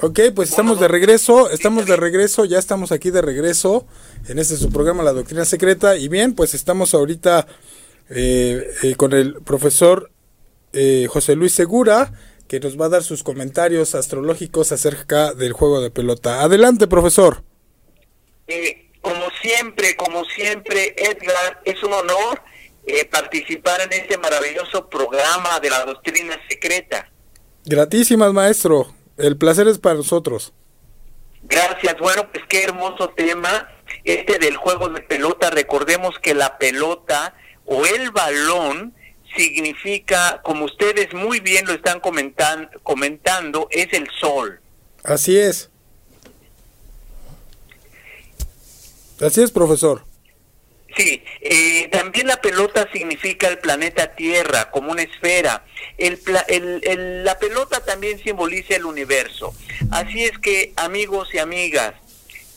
Ok, pues estamos de regreso, estamos de regreso, ya estamos aquí de regreso en este su programa La Doctrina Secreta y bien, pues estamos ahorita eh, eh, con el profesor eh, José Luis Segura que nos va a dar sus comentarios astrológicos acerca del juego de pelota. Adelante, profesor. Eh, como siempre, como siempre, Edgar, es un honor eh, participar en este maravilloso programa de la doctrina secreta. Gratísimas, maestro. El placer es para nosotros. Gracias. Bueno, pues qué hermoso tema este del juego de pelota. Recordemos que la pelota o el balón significa, como ustedes muy bien lo están comentan- comentando, es el sol. Así es. Así es, profesor. Sí, eh, también la pelota significa el planeta Tierra como una esfera. La pelota también simboliza el universo. Así es que, amigos y amigas,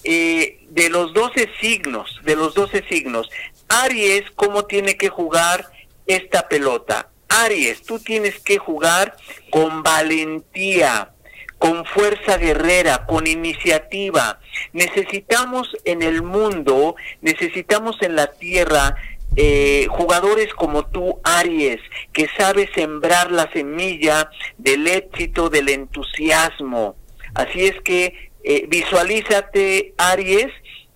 eh, de los 12 signos, de los 12 signos, Aries, ¿cómo tiene que jugar esta pelota? Aries, tú tienes que jugar con valentía, con fuerza guerrera, con iniciativa. Necesitamos en el mundo, necesitamos en la tierra eh, jugadores como tú, Aries, que sabe sembrar la semilla del éxito, del entusiasmo. Así es que eh, visualízate, Aries,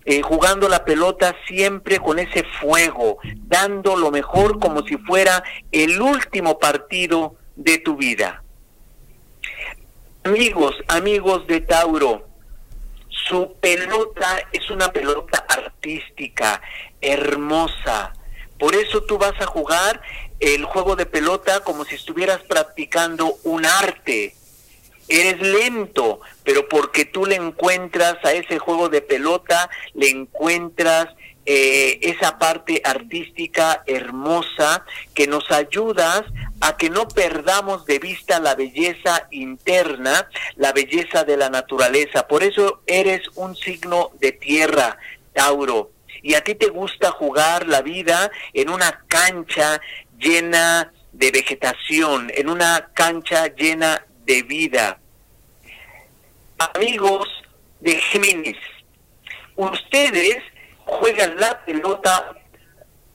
eh, jugando la pelota siempre con ese fuego, dando lo mejor como si fuera el último partido de tu vida. Amigos, amigos de Tauro, su pelota es una pelota artística, hermosa. Por eso tú vas a jugar el juego de pelota como si estuvieras practicando un arte. Eres lento, pero porque tú le encuentras a ese juego de pelota, le encuentras eh, esa parte artística hermosa que nos ayudas a que no perdamos de vista la belleza interna, la belleza de la naturaleza. Por eso eres un signo de tierra, Tauro. Y a ti te gusta jugar la vida en una cancha llena de vegetación, en una cancha llena de vida. Amigos de Géminis, ustedes juegan la pelota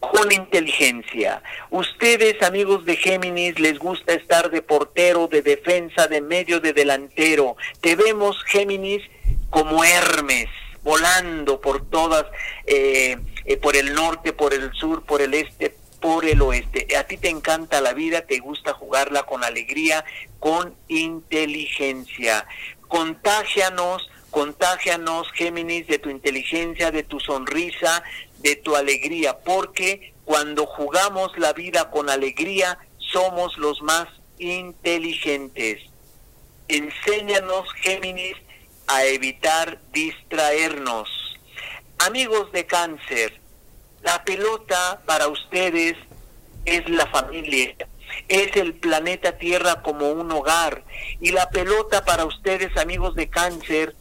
con inteligencia. Ustedes, amigos de Géminis, les gusta estar de portero, de defensa, de medio, de delantero. Te vemos, Géminis, como Hermes, volando por todas, eh, eh, por el norte, por el sur, por el este, por el oeste. A ti te encanta la vida, te gusta jugarla con alegría, con inteligencia. Contágianos, contágianos, Géminis, de tu inteligencia, de tu sonrisa, de tu alegría, porque cuando jugamos la vida con alegría, somos los más inteligentes. Enséñanos, Géminis, a evitar distraernos. Amigos de cáncer, la pelota para ustedes es la familia, es el planeta Tierra como un hogar. Y la pelota para ustedes, amigos de cáncer,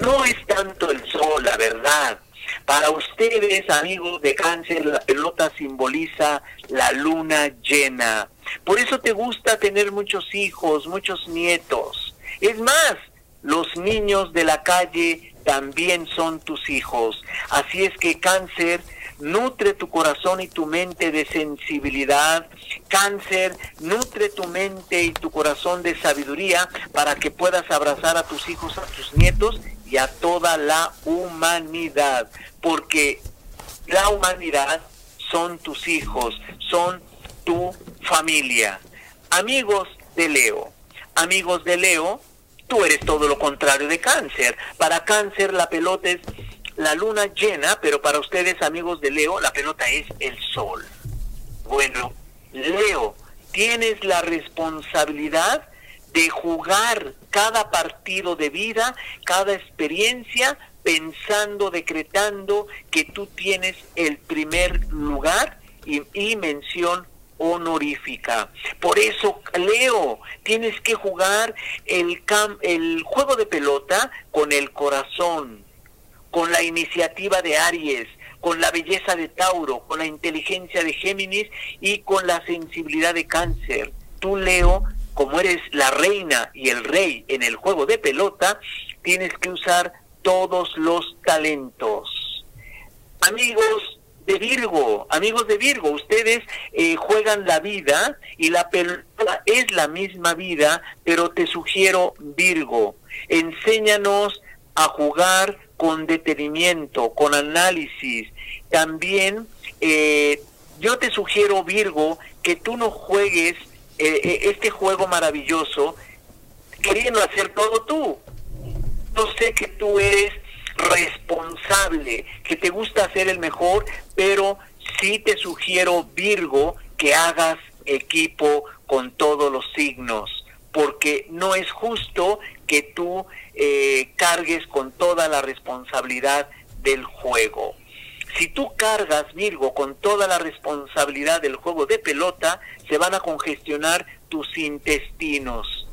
no es tanto el sol, la verdad. Para ustedes, amigos de cáncer, la pelota simboliza la luna llena. Por eso te gusta tener muchos hijos, muchos nietos. Es más, los niños de la calle también son tus hijos. Así es que cáncer, nutre tu corazón y tu mente de sensibilidad. Cáncer, nutre tu mente y tu corazón de sabiduría para que puedas abrazar a tus hijos, a tus nietos y a toda la humanidad. Porque la humanidad son tus hijos, son tu familia. Amigos de Leo, amigos de Leo, tú eres todo lo contrario de cáncer. Para cáncer la pelota es la luna llena, pero para ustedes amigos de Leo la pelota es el sol. Bueno, Leo, tienes la responsabilidad de jugar cada partido de vida, cada experiencia, pensando, decretando que tú tienes el primer lugar y, mención honorífica. Por eso, Leo, tienes que jugar el, el juego de pelota con el corazón, con la iniciativa de Aries, con la belleza de Tauro, con la inteligencia de Géminis y con la sensibilidad de Cáncer. Tú, Leo, como eres la reina y el rey en el juego de pelota, tienes que usar todos los talentos. Amigos, de Virgo, amigos de Virgo, ustedes eh, juegan la vida y la pelota es la misma vida, pero te sugiero Virgo, enséñanos a jugar con detenimiento, con análisis. También eh, yo te sugiero Virgo que tú no juegues eh, este juego maravilloso queriendo hacer todo tú. Yo sé que tú eres responsable, que te gusta ser el mejor, pero sí te sugiero, Virgo, que hagas equipo con todos los signos, porque no es justo que tú eh, cargues con toda la responsabilidad del juego. Si tú cargas, Virgo, con toda la responsabilidad del juego de pelota, se van a congestionar tus intestinos.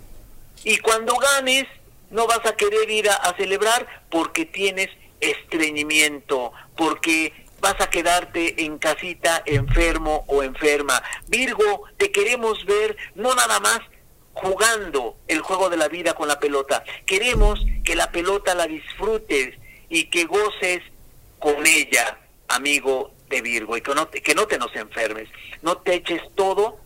Y cuando ganes, no vas a querer ir a, celebrar porque tienes estreñimiento, porque vas a quedarte en casita enfermo o enferma. Virgo, te queremos ver no nada más jugando el juego de la vida con la pelota. Queremos que la pelota la disfrutes y que goces con ella, amigo de Virgo, y que no te, que no te nos enfermes. No te eches todo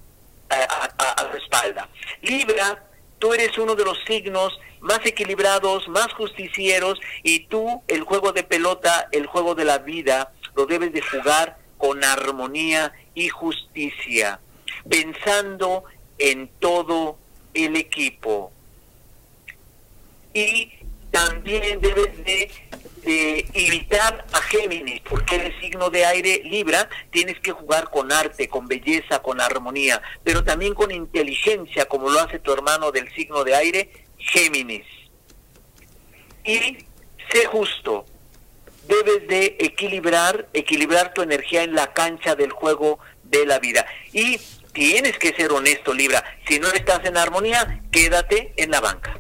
a, a, a tu espalda. Libra, tú eres uno de los signos más equilibrados, más justicieros y tú el juego de pelota, el juego de la vida, lo debes de jugar con armonía y justicia, pensando en todo el equipo. Y también debes de, de imitar a Géminis, porque el signo de aire Libra tienes que jugar con arte, con belleza, con armonía, pero también con inteligencia, como lo hace tu hermano del signo de aire, Géminis. Y sé justo, debes de equilibrar, equilibrar tu energía en la cancha del juego de la vida. Y tienes que ser honesto, Libra. Si no estás en armonía, quédate en la banca.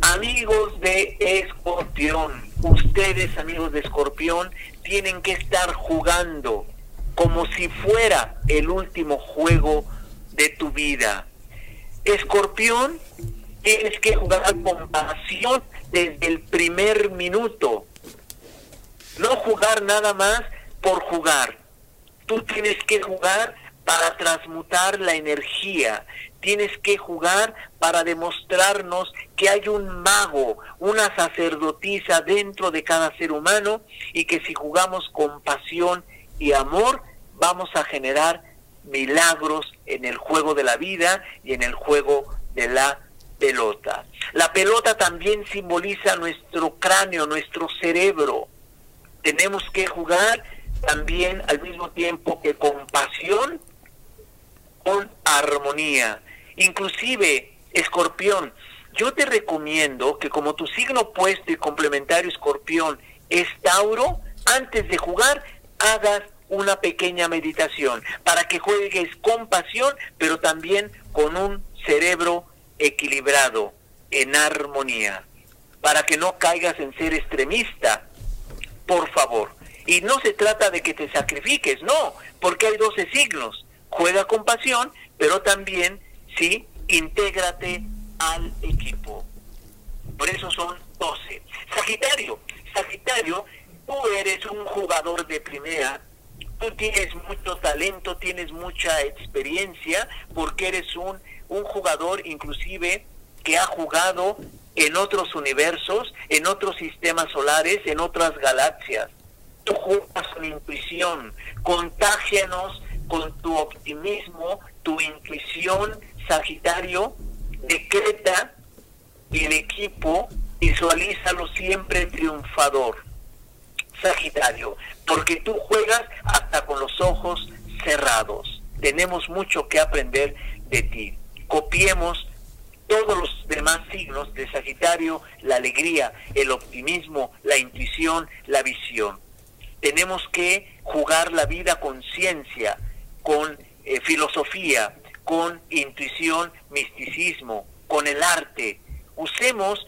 Amigos de Escorpión, ustedes amigos de Escorpión tienen que estar jugando como si fuera el último juego de tu vida. Escorpión, tienes que jugar con pasión desde el primer minuto. No jugar nada más por jugar. Tú tienes que jugar para transmutar la energía. Tienes que jugar para demostrarnos que hay un mago, una sacerdotisa dentro de cada ser humano y que si jugamos con pasión y amor vamos a generar milagros en el juego de la vida y en el juego de la pelota. La pelota también simboliza nuestro cráneo, nuestro cerebro. Tenemos que jugar también al mismo tiempo que con pasión, con armonía. Inclusive, escorpión, yo te recomiendo que como tu signo opuesto y complementario escorpión es Tauro, antes de jugar hagas una pequeña meditación, para que juegues con pasión, pero también con un cerebro equilibrado, en armonía, para que no caigas en ser extremista, por favor. Y no se trata de que te sacrifiques, no, porque hay 12 signos. Juega con pasión, pero también, sí, intégrate al equipo. Por eso son 12. Sagitario, Sagitario, tú eres un jugador de primera, tú tienes mucho talento, tienes mucha experiencia, porque eres un, un jugador inclusive que ha jugado en otros universos, en otros sistemas solares, en otras galaxias. Tú juegas con intuición, contágianos con tu optimismo, tu intuición, Sagitario, decreta el equipo visualízalo siempre triunfador. Sagitario, porque tú juegas hasta con los ojos cerrados. Tenemos mucho que aprender de ti. Copiemos todos los demás signos de Sagitario, la alegría, el optimismo, la intuición, la visión. Tenemos que jugar la vida con ciencia, con eh, filosofía, con intuición, misticismo, con el arte. Usemos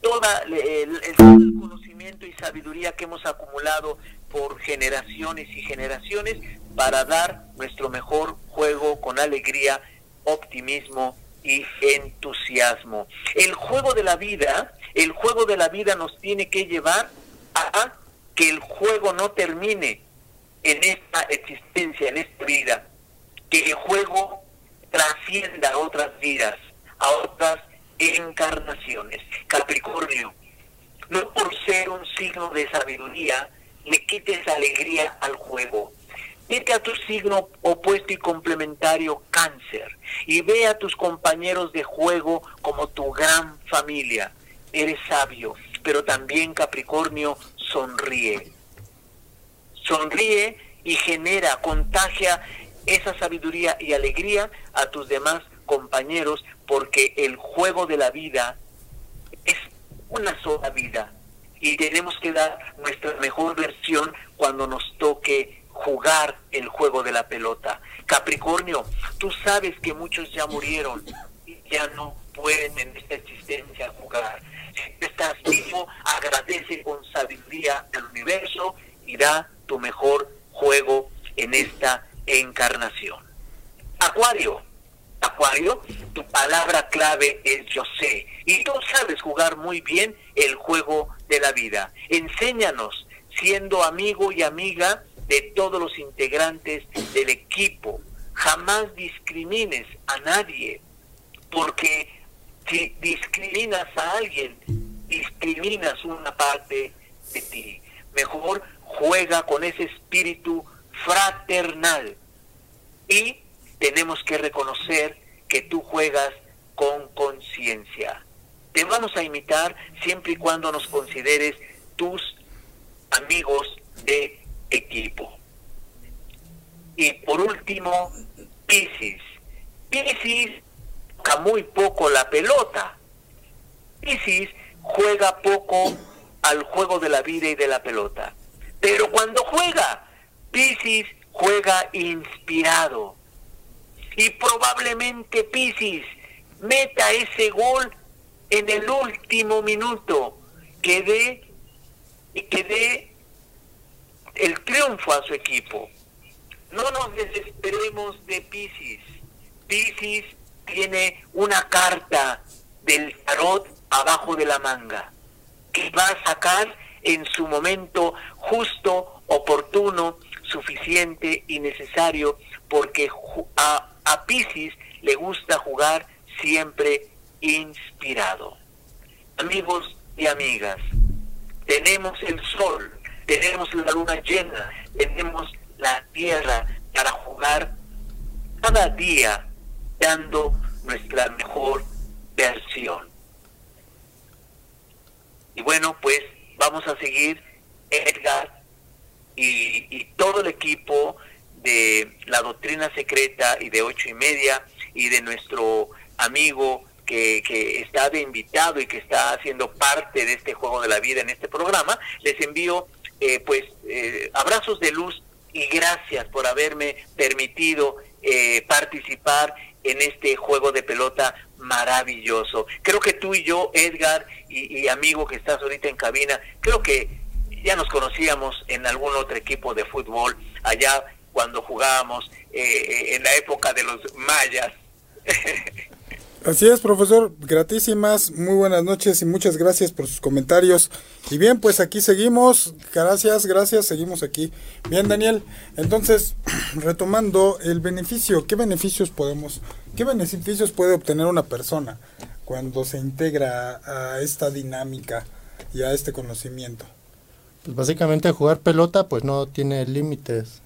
toda el, el, conocimiento y sabiduría que hemos acumulado por generaciones y generaciones para dar nuestro mejor juego con alegría, optimismo y entusiasmo. El juego de la vida, el juego de la vida nos tiene que llevar a que el juego no termine en esta existencia, en esta vida, que el juego trascienda a otras vidas, a otras encarnaciones. Capricornio, no por ser un signo de sabiduría, le quites alegría al juego. Vete a tu signo opuesto y complementario cáncer y ve a tus compañeros de juego como tu gran familia. Eres sabio, pero también Capricornio sonríe. Sonríe y genera, contagia esa sabiduría y alegría a tus demás compañeros porque el juego de la vida es una sola vida y tenemos que dar nuestra mejor versión cuando nos toque jugar el juego de la pelota. Capricornio, tú sabes que muchos ya murieron y ya no pueden en esta existencia jugar. Si estás vivo, agradece con sabiduría al universo y da tu mejor juego en esta encarnación. Acuario, Acuario, tu palabra clave es yo sé. Y tú sabes jugar muy bien el juego de la vida. Enséñanos, siendo amigo y amiga de todos los integrantes del equipo. Jamás discrimines a nadie, porque si discriminas a alguien, discriminas una parte de ti. Mejor juega con ese espíritu fraternal. Y tenemos que reconocer que tú juegas con conciencia. Te vamos a imitar siempre y cuando nos consideres tus amigos de equipo. Y por último, Piscis. Piscis toca muy poco la pelota. Piscis juega poco al juego de la vida y de la pelota. Pero cuando juega, Piscis juega inspirado. Y probablemente Piscis meta ese gol en el último minuto que dé que dé el triunfo a su equipo. No nos desesperemos de Piscis. Piscis tiene una carta del tarot abajo de la manga que va a sacar en su momento justo, oportuno, suficiente y necesario, porque a, a Piscis le gusta jugar siempre inspirado. Amigos y amigas, tenemos el sol, tenemos la luna llena, tenemos la tierra para jugar cada día dando nuestra mejor versión. Y bueno, pues vamos a seguir Edgar y, todo el equipo de la doctrina secreta y de ocho y media y de nuestro amigo que, que, está de invitado y que está haciendo parte de este juego de la vida en este programa, les envío eh, pues eh, abrazos de luz y gracias por haberme permitido eh, participar en este juego de pelota maravilloso. Creo que tú y yo, Edgar, y, amigo que estás ahorita en cabina, creo que ya nos conocíamos en algún otro equipo de fútbol allá cuando jugábamos eh, eh, en la época de los mayas. Así es, profesor, gratísimas, muy buenas noches y muchas gracias por sus comentarios. Y bien, pues aquí seguimos, gracias, gracias, seguimos aquí. Bien, Daniel, entonces, retomando el beneficio, ¿qué beneficios podemos, qué beneficios puede obtener una persona cuando se integra a esta dinámica y a este conocimiento? Pues básicamente jugar pelota pues no tiene límites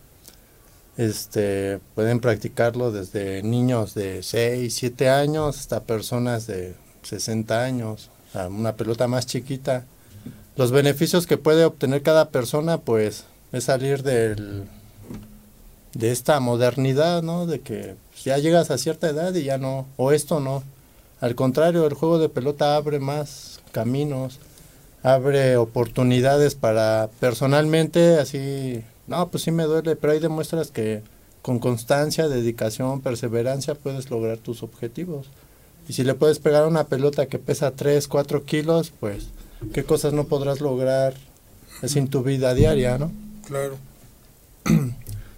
este, pueden practicarlo desde niños de 6, 7 años hasta personas de 60 años, a una pelota más chiquita. Los beneficios que puede obtener cada persona, pues, es salir del, de esta modernidad, ¿no? De que ya llegas a cierta edad y ya no, o esto no. Al contrario, el juego de pelota abre más caminos, abre oportunidades para personalmente así no, pues sí me duele, pero ahí demuestras que con constancia, dedicación, perseverancia puedes lograr tus objetivos. Y si le puedes pegar una pelota que pesa 3, 4 kilos, pues qué cosas no podrás lograr es en tu vida diaria, ¿no? Claro.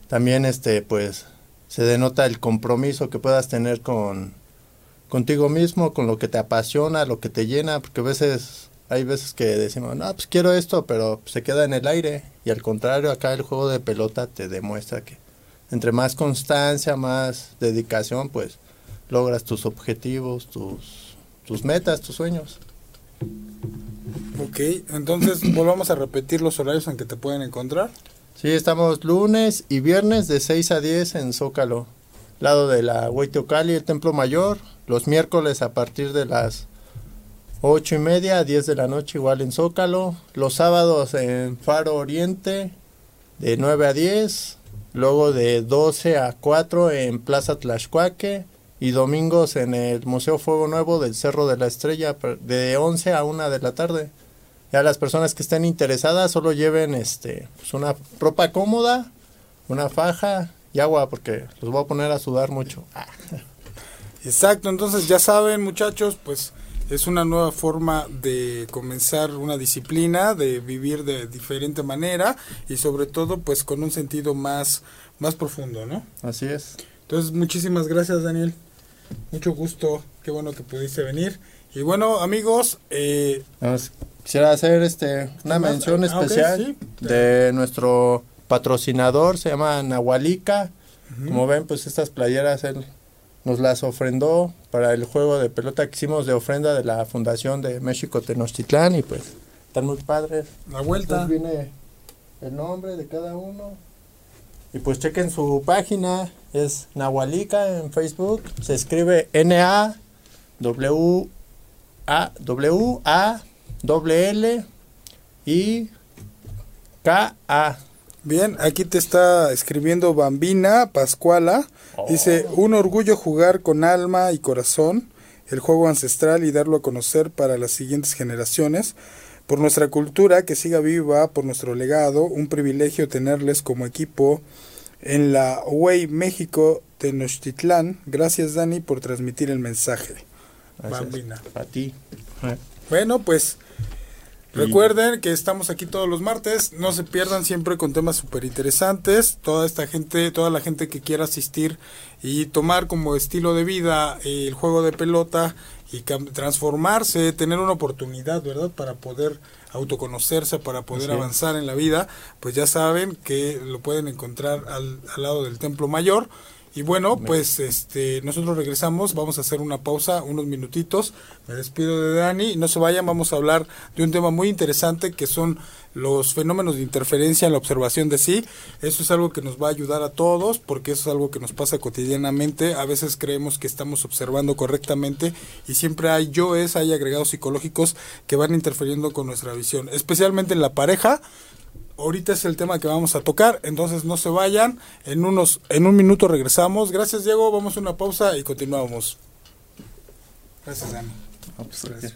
También este pues se denota el compromiso que puedas tener con contigo mismo, con lo que te apasiona, lo que te llena, porque a veces hay veces que decimos, no, pues quiero esto, pero se queda en el aire. Y al contrario, acá el juego de pelota te demuestra que entre más constancia, más dedicación, pues logras tus objetivos, tus, tus metas, tus sueños. Ok, entonces volvamos a repetir los horarios en que te pueden encontrar. Sí, estamos lunes y viernes de 6 a 10 en Zócalo, lado de la Huayteocali, el Templo Mayor, los miércoles a partir de las 8 y media a 10 de la noche igual en Zócalo. Los sábados en Faro Oriente de 9 a 10. Luego de 12 a 4 en Plaza Tlaxcuaque. Y domingos en el Museo Fuego Nuevo del Cerro de la Estrella de 11 a 1 de la tarde. Ya las personas que estén interesadas solo lleven este pues una ropa cómoda, una faja y agua porque los voy a poner a sudar mucho. Exacto, entonces ya saben muchachos, pues es una nueva forma de comenzar una disciplina, de vivir de diferente manera y sobre todo pues con un sentido más, más profundo, ¿no? Así es. Entonces muchísimas gracias Daniel, mucho gusto, qué bueno que pudiste venir. Y bueno amigos, eh, quisiera hacer este una mención ah, especial de nuestro patrocinador, se llama Nahualica. Como ven, pues estas playeras él nos las ofrendó para el juego de pelota que hicimos de ofrenda de la Fundación de México Tenochtitlán y pues están muy padres. La vuelta. viene el nombre de cada uno. Y pues chequen su página, es Nahualica en Facebook, se escribe N A W A W A W L I K A Bien, aquí te está escribiendo Bambina Pascuala. Dice, un orgullo jugar con alma y corazón el juego ancestral y darlo a conocer para las siguientes generaciones. Por nuestra cultura, que siga viva, por nuestro legado, un privilegio tenerles como equipo en la Way México Tenochtitlán. Gracias Dani por transmitir el mensaje. Bambina. A ti. Bueno, pues Recuerden que estamos aquí todos los martes, no se pierdan siempre con temas súper interesantes. Toda esta gente, toda la gente que quiera asistir y tomar como estilo de vida el juego de pelota y transformarse, tener una oportunidad, ¿verdad? Para poder autoconocerse, para poder avanzar en la vida, pues ya saben que lo pueden encontrar al, al lado del Templo Mayor y bueno, pues este nosotros regresamos, vamos a hacer una pausa, unos minutitos. Me despido de Dani, no se vayan, vamos a hablar de un tema muy interesante que son los fenómenos de interferencia en la observación de sí. Eso es algo que nos va a ayudar a todos porque eso es algo que nos pasa cotidianamente. A veces creemos que estamos observando correctamente y siempre hay yoes, hay agregados psicológicos que van interfiriendo con nuestra visión, especialmente en la pareja ahorita es el tema que vamos a tocar, entonces no se vayan. En unos en un minuto regresamos. Gracias Diego, vamos a una pausa y continuamos. Gracias Dani. Pues, Gracias.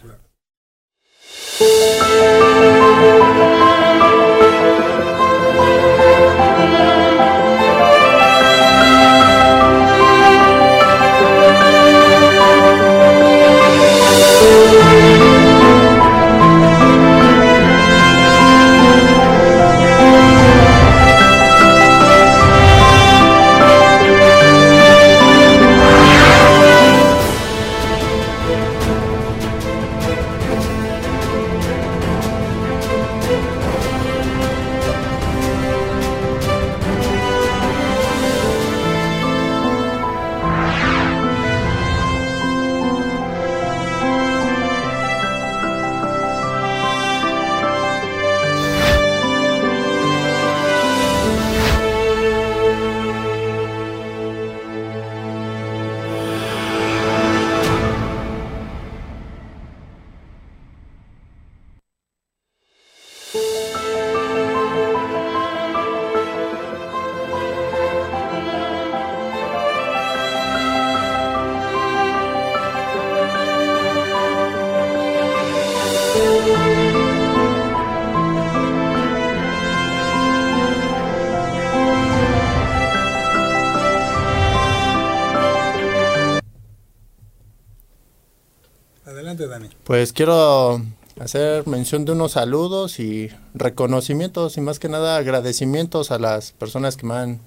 Pues quiero hacer mención de unos saludos y reconocimientos y más que nada agradecimientos a las personas que me han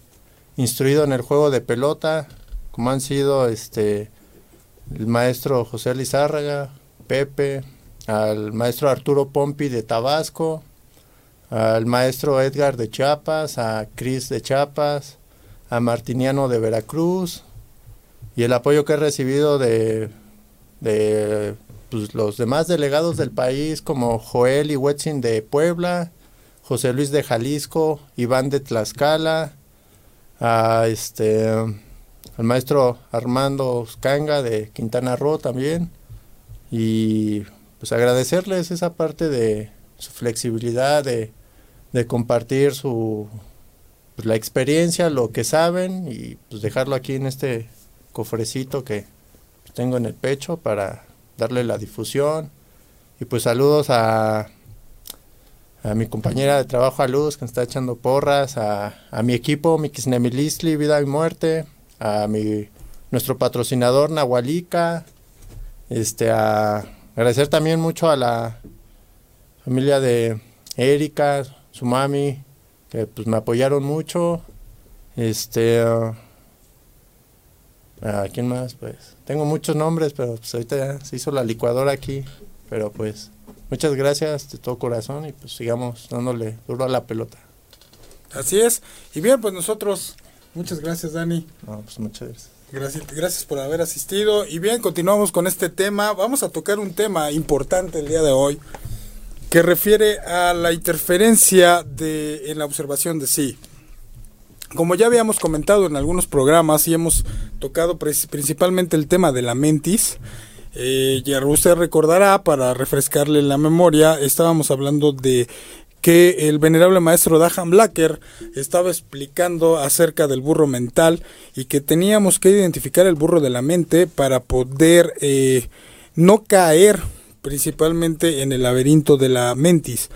instruido en el juego de pelota, como han sido este el maestro José Lizárraga, Pepe, al maestro Arturo Pompi de Tabasco, al maestro Edgar de Chiapas, a Cris de Chiapas, a Martiniano de Veracruz y el apoyo que he recibido de, de pues, los demás delegados del país como Joel y Wetzin de Puebla, José Luis de Jalisco, Iván de Tlaxcala, a este al maestro Armando Scanga de Quintana Roo también. Y pues agradecerles esa parte de su flexibilidad de, de compartir su pues, la experiencia, lo que saben y pues dejarlo aquí en este cofrecito que tengo en el pecho para darle la difusión y pues saludos a a mi compañera de trabajo a Luz que me está echando porras, a, a mi equipo, Mikisnemilisli, Vida y Muerte, a mi nuestro patrocinador Nahualica, este a agradecer también mucho a la familia de Erika, su mami, que pues me apoyaron mucho. Este ¿a quién más? Pues tengo muchos nombres, pero pues ahorita ya se hizo la licuadora aquí, pero pues muchas gracias de todo corazón y pues sigamos dándole duro a la pelota. Así es. Y bien, pues nosotros, muchas gracias, Dani. No, pues muchas gracias. Gracias, gracias por haber asistido. Y bien, continuamos con este tema. Vamos a tocar un tema importante el día de hoy que refiere a la interferencia de, en la observación de sí. Como ya habíamos comentado en algunos programas y hemos tocado principalmente el tema de la mentis, eh, ya usted recordará, para refrescarle la memoria, estábamos hablando de que el venerable maestro Dahan Blacker estaba explicando acerca del burro mental y que teníamos que identificar el burro de la mente para poder eh, no caer principalmente en el laberinto de la mentis.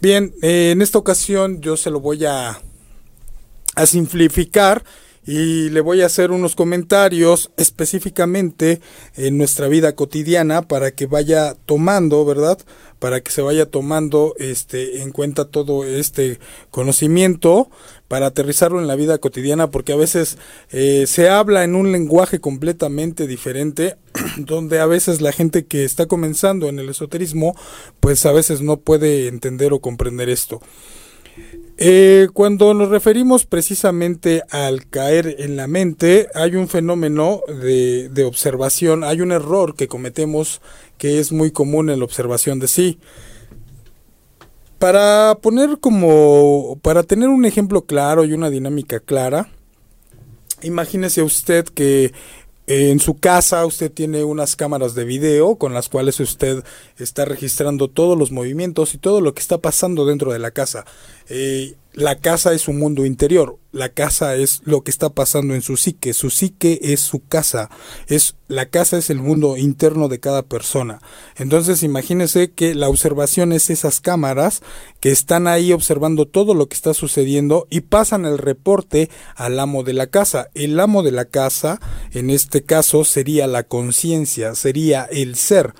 Bien, eh, en esta ocasión yo se lo voy a, a simplificar y le voy a hacer unos comentarios específicamente en nuestra vida cotidiana para que vaya tomando, ¿verdad? Para que se vaya tomando este en cuenta todo este conocimiento para aterrizarlo en la vida cotidiana porque a veces eh, se habla en un lenguaje completamente diferente donde a veces la gente que está comenzando en el esoterismo pues a veces no puede entender o comprender esto. Eh, cuando nos referimos precisamente al caer en la mente, hay un fenómeno de, de, observación, hay un error que cometemos que es muy común en la observación de sí. Para poner como, para tener un ejemplo claro y una dinámica clara, imagínese usted que en su casa usted tiene unas cámaras de video con las cuales usted está registrando todos los movimientos y todo lo que está pasando dentro de la casa. Eh, la casa es su mundo interior, la casa es lo que está pasando en su psique, su psique es su casa, es la casa es el mundo interno de cada persona. Entonces imagínese que la observación es esas cámaras que están ahí observando todo lo que está sucediendo y pasan el reporte al amo de la casa. El amo de la casa, en este caso, sería la conciencia, sería el ser.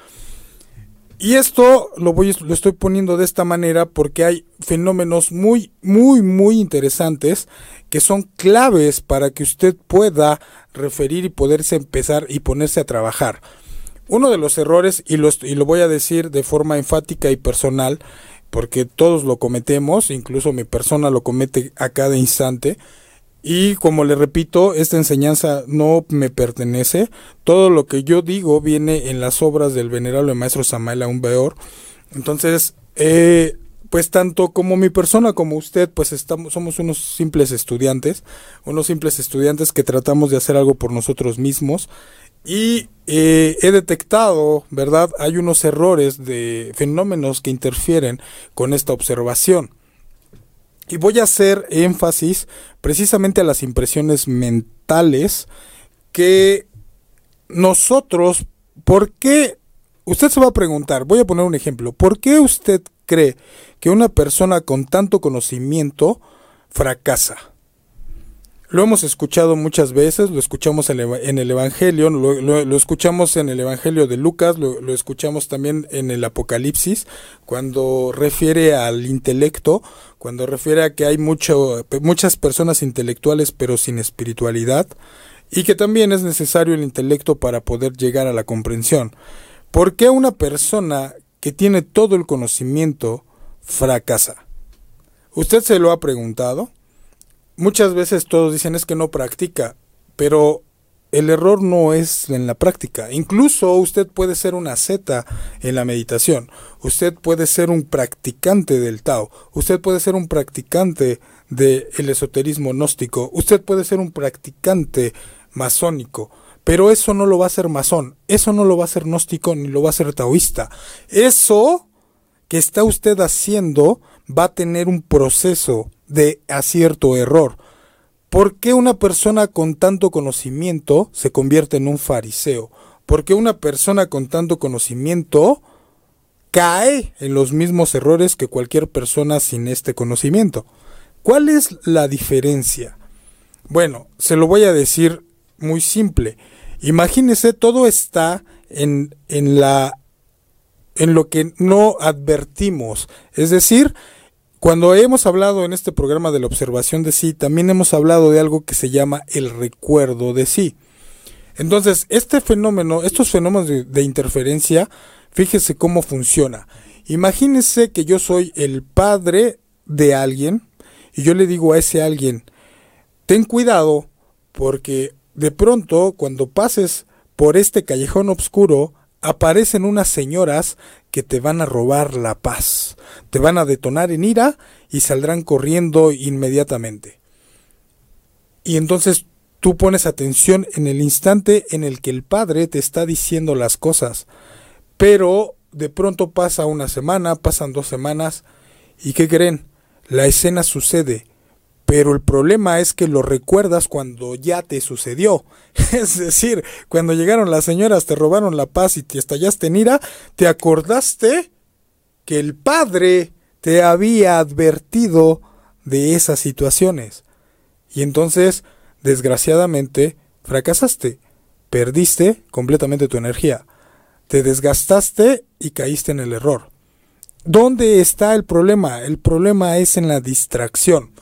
Y esto lo voy lo estoy poniendo de esta manera porque hay fenómenos muy muy muy interesantes que son claves para que usted pueda referir y poderse empezar y ponerse a trabajar. Uno de los errores y y lo voy a decir de forma enfática y personal porque todos lo cometemos, incluso mi persona lo comete a cada instante, y como le repito, esta enseñanza no me pertenece. Todo lo que yo digo viene en las obras del venerable maestro Samael Aumbeor. Entonces, eh, pues tanto como mi persona como usted, pues estamos, somos unos simples estudiantes, unos simples estudiantes que tratamos de hacer algo por nosotros mismos. Y eh, he detectado, ¿verdad? Hay unos errores de fenómenos que interfieren con esta observación. Y voy a hacer énfasis precisamente a las impresiones mentales que nosotros, ¿por qué? Usted se va a preguntar, voy a poner un ejemplo, ¿por qué usted cree que una persona con tanto conocimiento fracasa? Lo hemos escuchado muchas veces, lo escuchamos en, el Evangelio, lo, escuchamos en el Evangelio de Lucas, lo, escuchamos también en el Apocalipsis, cuando refiere al intelecto, cuando refiere a que hay mucho, muchas personas intelectuales pero sin espiritualidad, y que también es necesario el intelecto para poder llegar a la comprensión. ¿Por qué una persona que tiene todo el conocimiento fracasa? ¿Usted se lo ha preguntado? Muchas veces todos dicen es que no practica, pero el error no es en la práctica. Incluso usted puede ser una zeta en la meditación. Usted puede ser un practicante del Tao. Usted puede ser un practicante del esoterismo gnóstico. Usted puede ser un practicante masónico. Pero eso no lo va a ser masón. Eso no lo va a ser gnóstico ni lo va a ser taoísta. Eso que está usted haciendo va a tener un proceso de acierto error. ¿Por qué una persona con tanto conocimiento se convierte en un fariseo? ¿Por qué una persona con tanto conocimiento cae en los mismos errores que cualquier persona sin este conocimiento? ¿Cuál es la diferencia? Bueno, se lo voy a decir muy simple. Imagínese, todo está en, en la en lo que no advertimos. Es decir, cuando hemos hablado en este programa de la observación de sí, también hemos hablado de algo que se llama el recuerdo de sí. Entonces, este fenómeno, estos fenómenos de, interferencia, fíjese cómo funciona. Imagínese que yo soy el padre de alguien y yo le digo a ese alguien, ten cuidado porque de pronto cuando pases por este callejón oscuro aparecen unas señoras que te van a robar la paz, te van a detonar en ira y saldrán corriendo inmediatamente. Y entonces tú pones atención en el instante en el que el Padre te está diciendo las cosas, pero de pronto pasa una semana, pasan dos semanas, y ¿qué creen? La escena sucede, pero el problema es que lo recuerdas cuando ya te sucedió. Es decir, cuando llegaron las señoras, te robaron la paz y te estallaste en ira, te acordaste que el Padre te había advertido de esas situaciones. Y entonces, desgraciadamente, fracasaste, perdiste completamente tu energía, te desgastaste y caíste en el error. ¿Dónde está el problema? El problema es en la distracción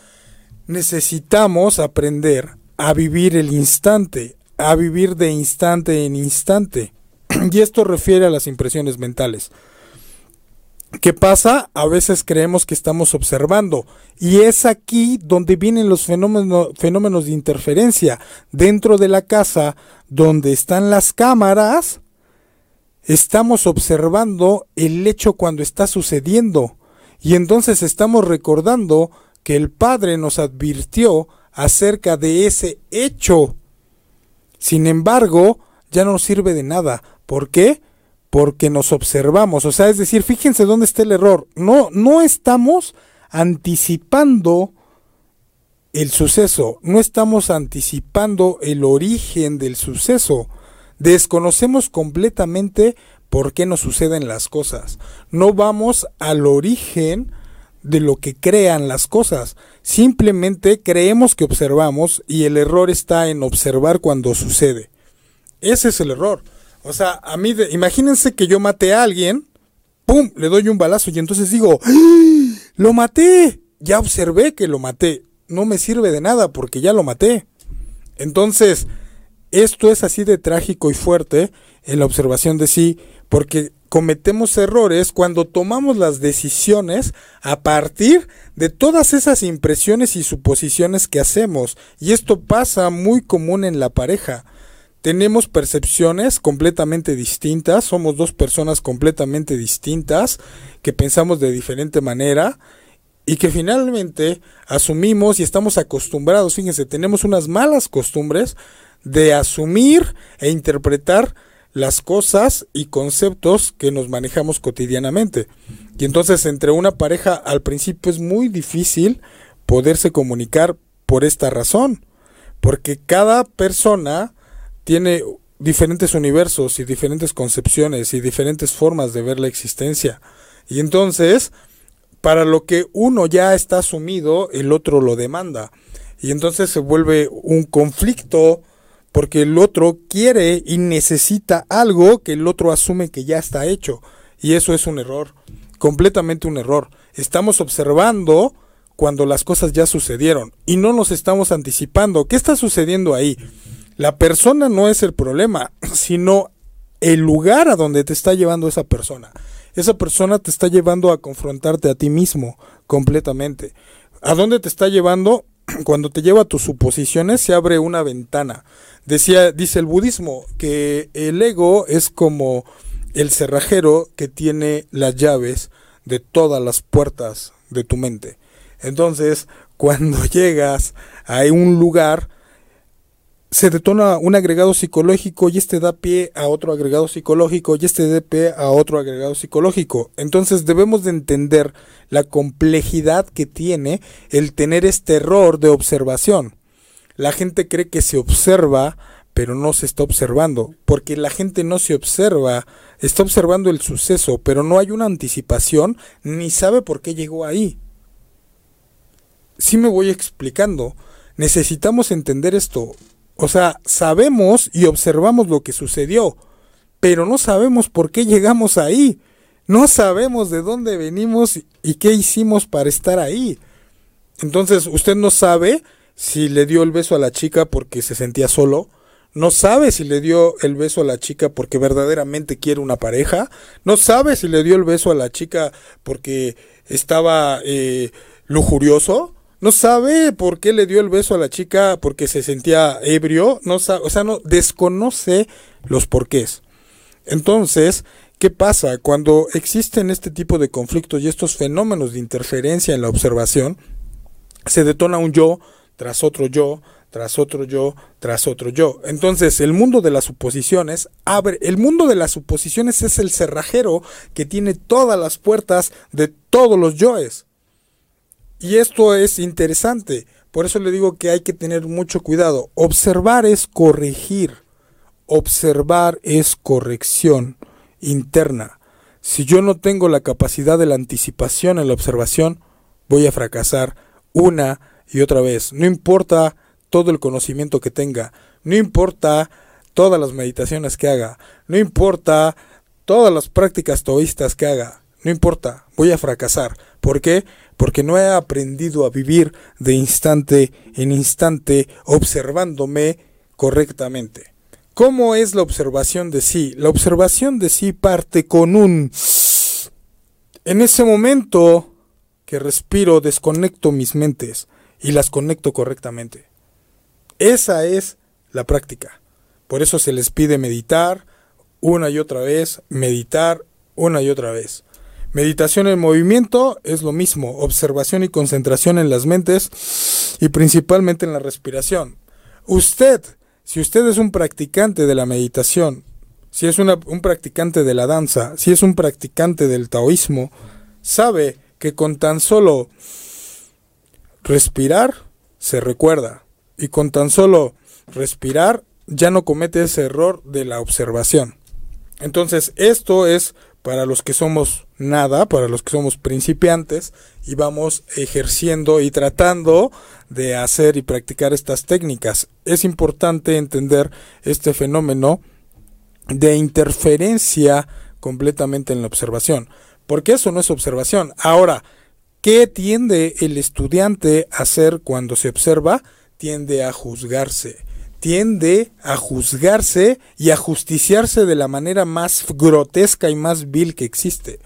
necesitamos aprender a vivir el instante, a vivir de instante en instante. Y esto refiere a las impresiones mentales. ¿Qué pasa? A veces creemos que estamos observando y es aquí donde vienen los fenómenos, fenómenos de interferencia. Dentro de la casa donde están las cámaras, estamos observando el hecho cuando está sucediendo y entonces estamos recordando que el Padre nos advirtió acerca de ese hecho. Sin embargo, ya no sirve de nada. ¿Por qué? Porque nos observamos. O sea, es decir, fíjense dónde está el error. No, no estamos anticipando el suceso, no estamos anticipando el origen del suceso. Desconocemos completamente por qué nos suceden las cosas. No vamos al origen de lo que crean las cosas. Simplemente creemos que observamos y el error está en observar cuando sucede. Ese es el error. O sea, a mí, imagínense que yo maté a alguien, ¡pum! Le doy un balazo y entonces digo, ¡Ah! ¡lo maté! Ya observé que lo maté. No me sirve de nada porque ya lo maté. Entonces, esto es así de trágico y fuerte en la observación de sí, porque cometemos errores cuando tomamos las decisiones a partir de todas esas impresiones y suposiciones que hacemos. Y esto pasa muy común en la pareja. Tenemos percepciones completamente distintas, somos dos personas completamente distintas que pensamos de diferente manera y que finalmente asumimos y estamos acostumbrados, fíjense, tenemos unas malas costumbres de asumir e interpretar las cosas y conceptos que nos manejamos cotidianamente. Y entonces entre una pareja al principio es muy difícil poderse comunicar por esta razón, porque cada persona tiene diferentes universos y diferentes concepciones y diferentes formas de ver la existencia. Y entonces, para lo que uno ya está asumido, el otro lo demanda. y entonces se vuelve un conflicto porque el otro quiere y necesita algo que el otro asume que ya está hecho. Y eso es un error, completamente un error. Estamos observando cuando las cosas ya sucedieron y no nos estamos anticipando. ¿Qué está sucediendo ahí? La persona no es el problema, sino el lugar a donde te está llevando esa persona. Esa persona te está llevando a confrontarte a ti mismo completamente. ¿A dónde te está llevando? Cuando te lleva tus suposiciones se abre una ventana. Decía, dice el budismo que el ego es como el cerrajero que tiene las llaves de todas las puertas de tu mente. Entonces, cuando llegas a un lugar, se detona un agregado psicológico y este da pie a otro agregado psicológico y este da pie a otro agregado psicológico. Entonces debemos de entender la complejidad que tiene el tener este error de observación. La gente cree que se observa, pero no se está observando, porque la gente no se observa, está observando el suceso, pero no hay una anticipación ni sabe por qué llegó ahí. Si me voy explicando. Necesitamos entender esto. O sea, sabemos y observamos lo que sucedió, pero no sabemos por qué llegamos ahí. No sabemos de dónde venimos y qué hicimos para estar ahí. Entonces, usted no sabe si le dio el beso a la chica porque se sentía solo, no sabe si le dio el beso a la chica porque verdaderamente quiere una pareja, no sabe si le dio el beso a la chica porque estaba eh, lujurioso, no sabe por qué le dio el beso a la chica porque se sentía ebrio, no sabe, o sea, no desconoce los porqués. Entonces, ¿qué pasa cuando existen este tipo de conflictos y estos fenómenos de interferencia en la observación? Se detona un yo tras otro yo, tras otro yo, tras otro yo. Entonces, el mundo de las suposiciones abre, el mundo de las suposiciones es el cerrajero que tiene todas las puertas de todos los yoes. Y esto es interesante, por eso le digo que hay que tener mucho cuidado. Observar es corregir, observar es corrección interna. Si yo no tengo la capacidad de la anticipación en la observación, voy a fracasar una y otra vez. No importa todo el conocimiento que tenga, no importa todas las meditaciones que haga, no importa todas las prácticas taoístas que haga, no importa, voy a fracasar. ¿Por qué? Porque no he aprendido a vivir de instante en instante observándome correctamente. ¿Cómo es la observación de sí? La observación de sí parte con un... En ese momento que respiro, desconecto mis mentes y las conecto correctamente. Esa es la práctica. Por eso se les pide meditar una y otra vez, meditar una y otra vez. Meditación en movimiento es lo mismo, observación y concentración en las mentes y principalmente en la respiración. Usted, si usted es un practicante de la meditación, si es un practicante de la danza, si es un practicante del taoísmo, sabe que con tan solo respirar se recuerda y con tan solo respirar ya no comete ese error de la observación. Entonces esto es para los que somos nada, para los que somos principiantes y vamos ejerciendo y tratando de hacer y practicar estas técnicas. Es importante entender este fenómeno de interferencia completamente en la observación, porque eso no es observación. Ahora, ¿qué tiende el estudiante a hacer cuando se observa? Tiende a juzgarse tiende a juzgarse y a justiciarse de la manera más grotesca y más vil que existe.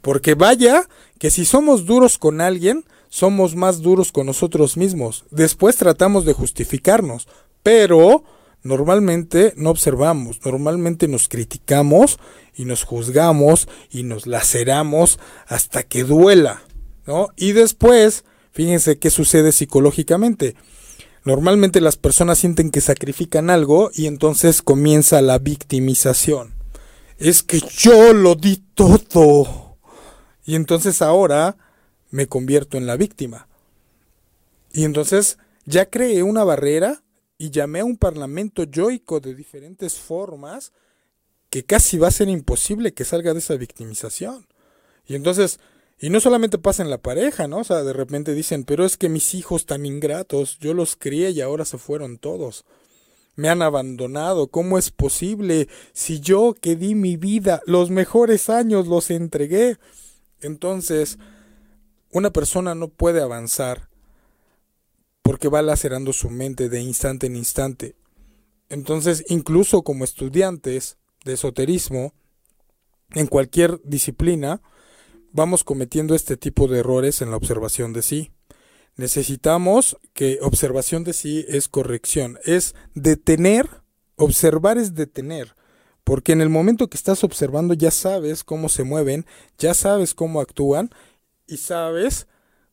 Porque vaya que si somos duros con alguien, somos más duros con nosotros mismos. Después tratamos de justificarnos, pero normalmente no observamos, normalmente nos criticamos y nos juzgamos y nos laceramos hasta que duela, Y después, fíjense qué sucede psicológicamente Normalmente las personas sienten que sacrifican algo y entonces comienza la victimización. Es que yo lo di todo. Y entonces ahora me convierto en la víctima. Y entonces ya creé una barrera y llamé a un parlamento yoico de diferentes formas que casi va a ser imposible que salga de esa victimización. Y entonces Y no solamente pasa en la pareja, ¿no? O sea, de repente dicen, pero es que mis hijos tan ingratos, yo los crié y ahora se fueron todos. Me han abandonado. ¿Cómo es posible? Si yo que di mi vida, los mejores años los entregué. Entonces, una persona no puede avanzar porque va lacerando su mente de instante en instante. Entonces, incluso como estudiantes de esoterismo, en cualquier disciplina, vamos cometiendo este tipo de errores en la observación de sí. Necesitamos que observación de sí es corrección, es detener, observar es detener, porque en el momento que estás observando ya sabes cómo se mueven, ya sabes cómo actúan y sabes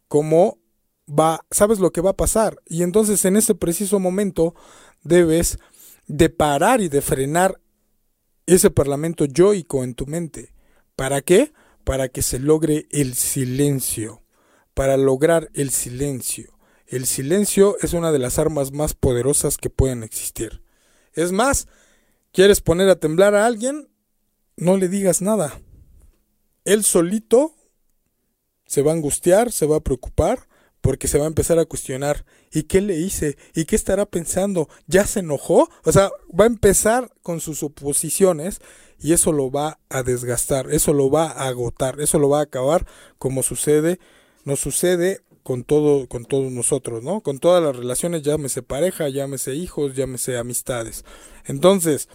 cómo va, sabes lo que va a pasar y entonces en ese preciso momento debes de parar y de frenar ese parlamento yoico en tu mente. ¿Para qué? Para que se logre el silencio. Para lograr el silencio. El silencio es una de las armas más poderosas que pueden existir. Es más, ¿quieres poner a temblar a alguien? No le digas nada. Él solito se va a angustiar, se va a preocupar, porque se va a empezar a cuestionar, ¿y qué le hice? ¿Y qué estará pensando? ¿Ya se enojó? O sea, va a empezar con sus oposiciones y eso lo va a desgastar, eso lo va a agotar, eso lo va a acabar como sucede, nos sucede con todo, con todos nosotros, ¿no? Con todas las relaciones, llámese pareja, llámese hijos, llámese amistades. Entonces,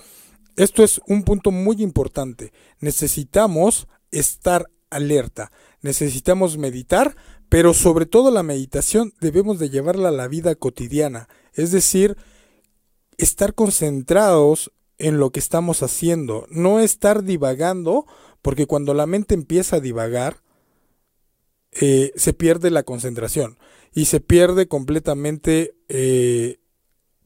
esto es un punto muy importante. Necesitamos estar alerta, necesitamos meditar, pero sobre todo la meditación debemos de llevarla a la vida cotidiana, es decir, estar concentrados en lo que estamos haciendo, no estar divagando, porque cuando la mente empieza a divagar, eh, se pierde la concentración y se pierde completamente, eh,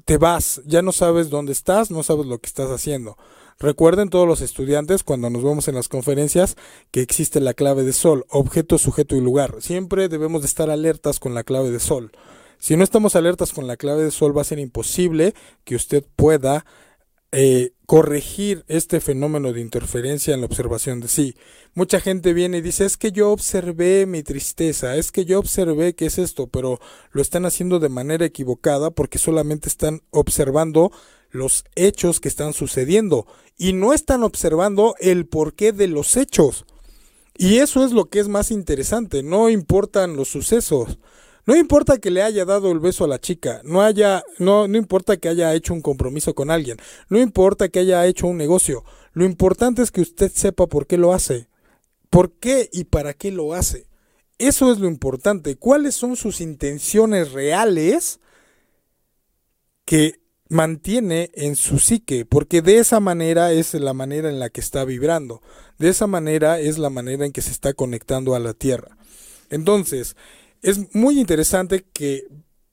te vas, ya no sabes dónde estás, no sabes lo que estás haciendo. Recuerden todos los estudiantes cuando nos vemos en las conferencias que existe la clave de sol, objeto, sujeto y lugar. Siempre debemos de estar alertas con la clave de sol. Si no estamos alertas con la clave de sol va a ser imposible que usted pueda eh, corregir este fenómeno de interferencia en la observación de sí. Mucha gente viene y dice, es que yo observé mi tristeza, es que yo observé que es esto, pero lo están haciendo de manera equivocada porque solamente están observando los hechos que están sucediendo y no están observando el porqué de los hechos. Y eso es lo que es más interesante, no importan los sucesos. No importa que le haya dado el beso a la chica, no haya no no importa que haya hecho un compromiso con alguien, no importa que haya hecho un negocio. Lo importante es que usted sepa por qué lo hace. ¿Por qué y para qué lo hace? Eso es lo importante. ¿Cuáles son sus intenciones reales que mantiene en su psique, porque de esa manera es la manera en la que está vibrando, de esa manera es la manera en que se está conectando a la Tierra. Entonces, es muy interesante que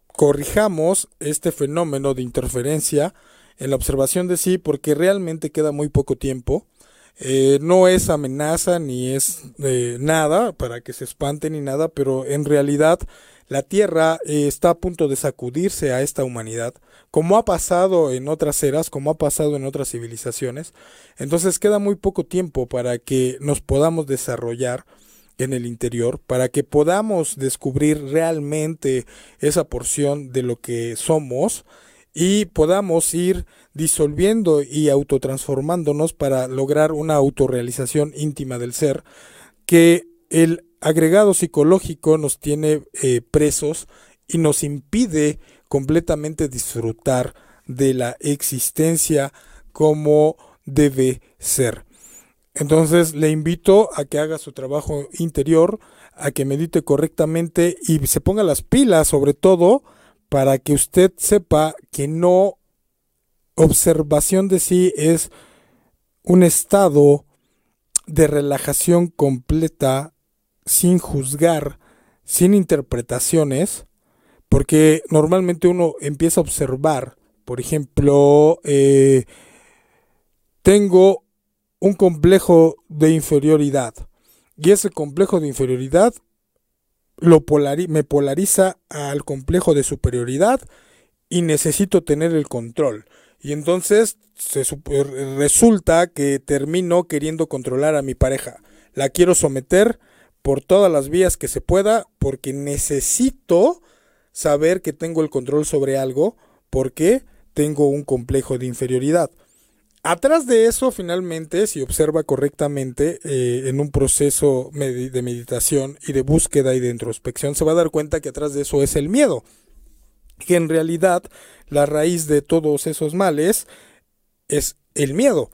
corrijamos este fenómeno de interferencia en la observación de sí, porque realmente queda muy poco tiempo. Eh, no es amenaza ni es eh, nada para que se espanten ni nada, pero en realidad la Tierra eh, está a punto de sacudirse a esta humanidad, como ha pasado en otras eras, como ha pasado en otras civilizaciones. Entonces queda muy poco tiempo para que nos podamos desarrollar en el interior, para que podamos descubrir realmente esa porción de lo que somos y podamos ir disolviendo y autotransformándonos para lograr una autorrealización íntima del ser que el agregado psicológico nos tiene eh, presos y nos impide completamente disfrutar de la existencia como debe ser. Entonces le invito a que haga su trabajo interior, a que medite correctamente y se ponga las pilas sobre todo para que usted sepa que no observación de sí es un estado de relajación completa sin juzgar, sin interpretaciones, porque normalmente uno empieza a observar, por ejemplo, eh, tengo un complejo de inferioridad y ese complejo de inferioridad lo me polariza al complejo de superioridad y necesito tener el control. Y entonces se, resulta que termino queriendo controlar a mi pareja. La quiero someter por todas las vías que se pueda, porque necesito saber que tengo el control sobre algo, porque tengo un complejo de inferioridad. Atrás de eso, finalmente, si observa correctamente eh, en un proceso de meditación y de búsqueda y de introspección, se va a dar cuenta que atrás de eso es el miedo. Que en realidad la raíz de todos esos males es el miedo.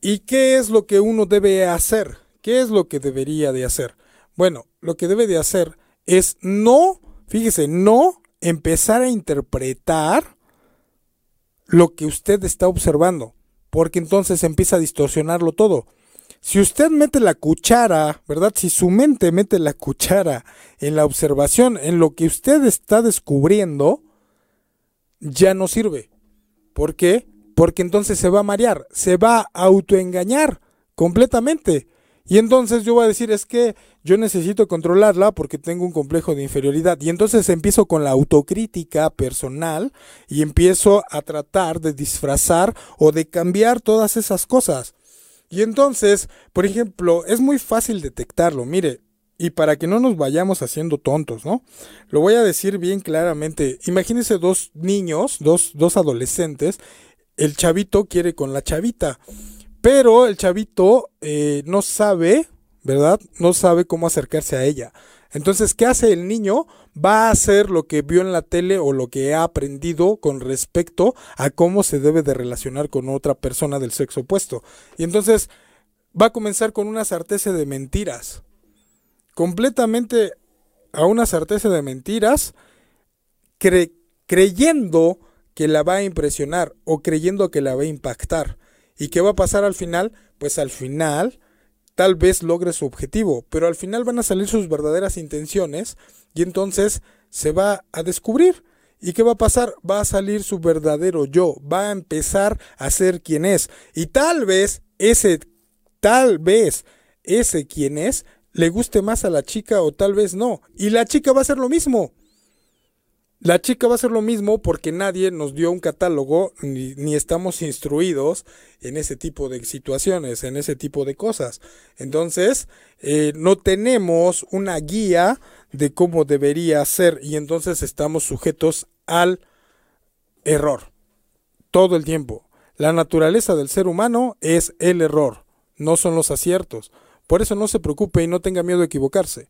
¿Y qué es lo que uno debe hacer? ¿Qué es lo que debería de hacer? Bueno, lo que debe de hacer es no, fíjese, no empezar a interpretar lo que usted está observando, porque entonces empieza a distorsionarlo todo. Si usted mete la cuchara, ¿verdad? Si su mente mete la cuchara en la observación, en lo que usted está descubriendo, ya no sirve. ¿Por qué? porque entonces se va a marear, se va a autoengañar completamente. Y entonces yo voy a decir, es que yo necesito controlarla porque tengo un complejo de inferioridad. Y entonces empiezo con la autocrítica personal y empiezo a tratar de disfrazar o de cambiar todas esas cosas. Y entonces, por ejemplo, es muy fácil detectarlo. Mire, y para que no nos vayamos haciendo tontos, ¿no? Lo voy a decir bien claramente. Imagínense dos niños, dos, dos adolescentes, el chavito quiere con la chavita, pero el chavito eh, no sabe, ¿verdad? No sabe cómo acercarse a ella. Entonces, ¿qué hace el niño? Va a hacer lo que vio en la tele o lo que ha aprendido con respecto a cómo se debe de relacionar con otra persona del sexo opuesto. Y entonces va a comenzar con una sarteza de mentiras. Completamente a una sarteza de mentiras, creyendo que la va a impresionar o creyendo que la va a impactar. ¿Y qué va a pasar al final? Pues al final tal vez logre su objetivo, pero al final van a salir sus verdaderas intenciones y entonces se va a descubrir. ¿Y qué va a pasar? Va a salir su verdadero yo, va a empezar a ser quien es. Y tal vez ese, tal vez ese quien es, le guste más a la chica o tal vez no. Y la chica va a hacer lo mismo. La chica va a hacer lo mismo porque nadie nos dio un catálogo ni, estamos instruidos en ese tipo de situaciones, en ese tipo de cosas. Entonces, eh, no tenemos una guía de cómo debería ser y entonces estamos sujetos al error todo el tiempo. La naturaleza del ser humano es el error, no son los aciertos. Por eso no se preocupe y no tenga miedo de equivocarse.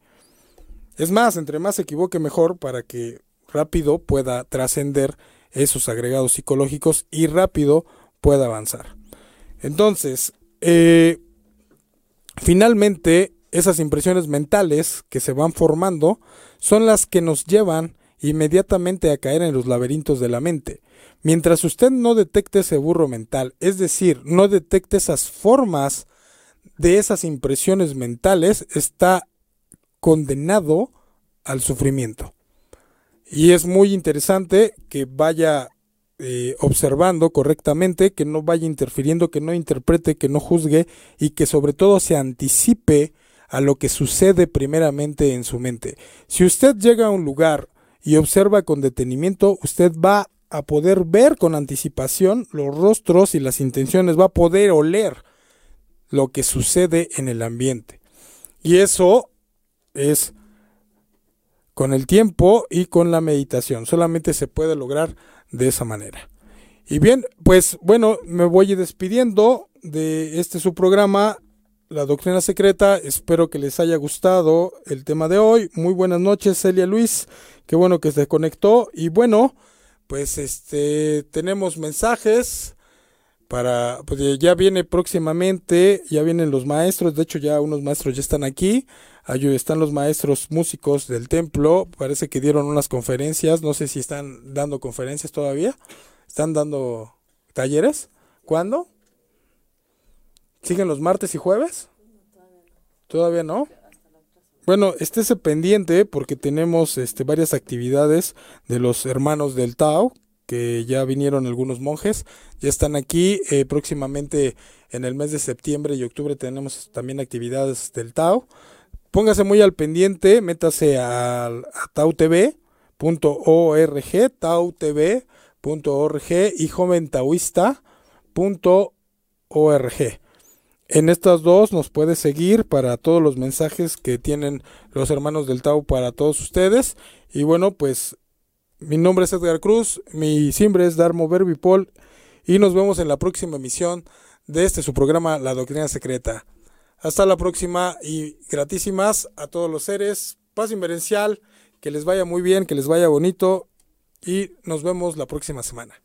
Es más, entre más se equivoque mejor para que rápido pueda trascender esos agregados psicológicos y rápido pueda avanzar. Entonces, eh, finalmente, esas impresiones mentales que se van formando son las que nos llevan inmediatamente a caer en los laberintos de la mente. Mientras usted no detecte ese burro mental, es decir, no detecte esas formas de esas impresiones mentales, está condenado al sufrimiento. Y es muy interesante que vaya eh, observando correctamente, que no vaya interfiriendo, que no interprete, que no juzgue y que sobre todo se anticipe a lo que sucede primeramente en su mente. Si usted llega a un lugar y observa con detenimiento, usted va a poder ver con anticipación los rostros y las intenciones, va a poder oler lo que sucede en el ambiente. Y eso es con el tiempo y con la meditación. Solamente se puede lograr de esa manera. Y bien, pues bueno, me voy despidiendo de este su programa, La Doctrina Secreta. Espero que les haya gustado el tema de hoy. Muy buenas noches, Celia Luis. Qué bueno que se conectó. Y bueno, pues este tenemos mensajes para pues ya viene próximamente, ya vienen los maestros, de hecho ya unos maestros ya están aquí están los maestros músicos del templo, parece que dieron unas conferencias, no sé si están dando conferencias todavía, están dando talleres, ¿cuándo? ¿Siguen los martes y jueves? Todavía no. Bueno, estése pendiente porque tenemos este, varias actividades de los hermanos del Tao, que ya vinieron algunos monjes, ya están aquí. Eh, próximamente en el mes de septiembre y octubre tenemos también actividades del Tao póngase muy al pendiente, métase a, tautv.org, tautv.org y joventaoísta.org. En estas dos nos puede seguir para todos los mensajes que tienen los hermanos del Tau para todos ustedes. Y bueno, pues mi nombre es Edgar Cruz, mi simbre es Darmo Verbipol y nos vemos en la próxima emisión de este su programa La Doctrina Secreta. Hasta la próxima y gratísimas a todos los seres. Paz inverencial, que les vaya muy bien, que les vaya bonito y nos vemos la próxima semana.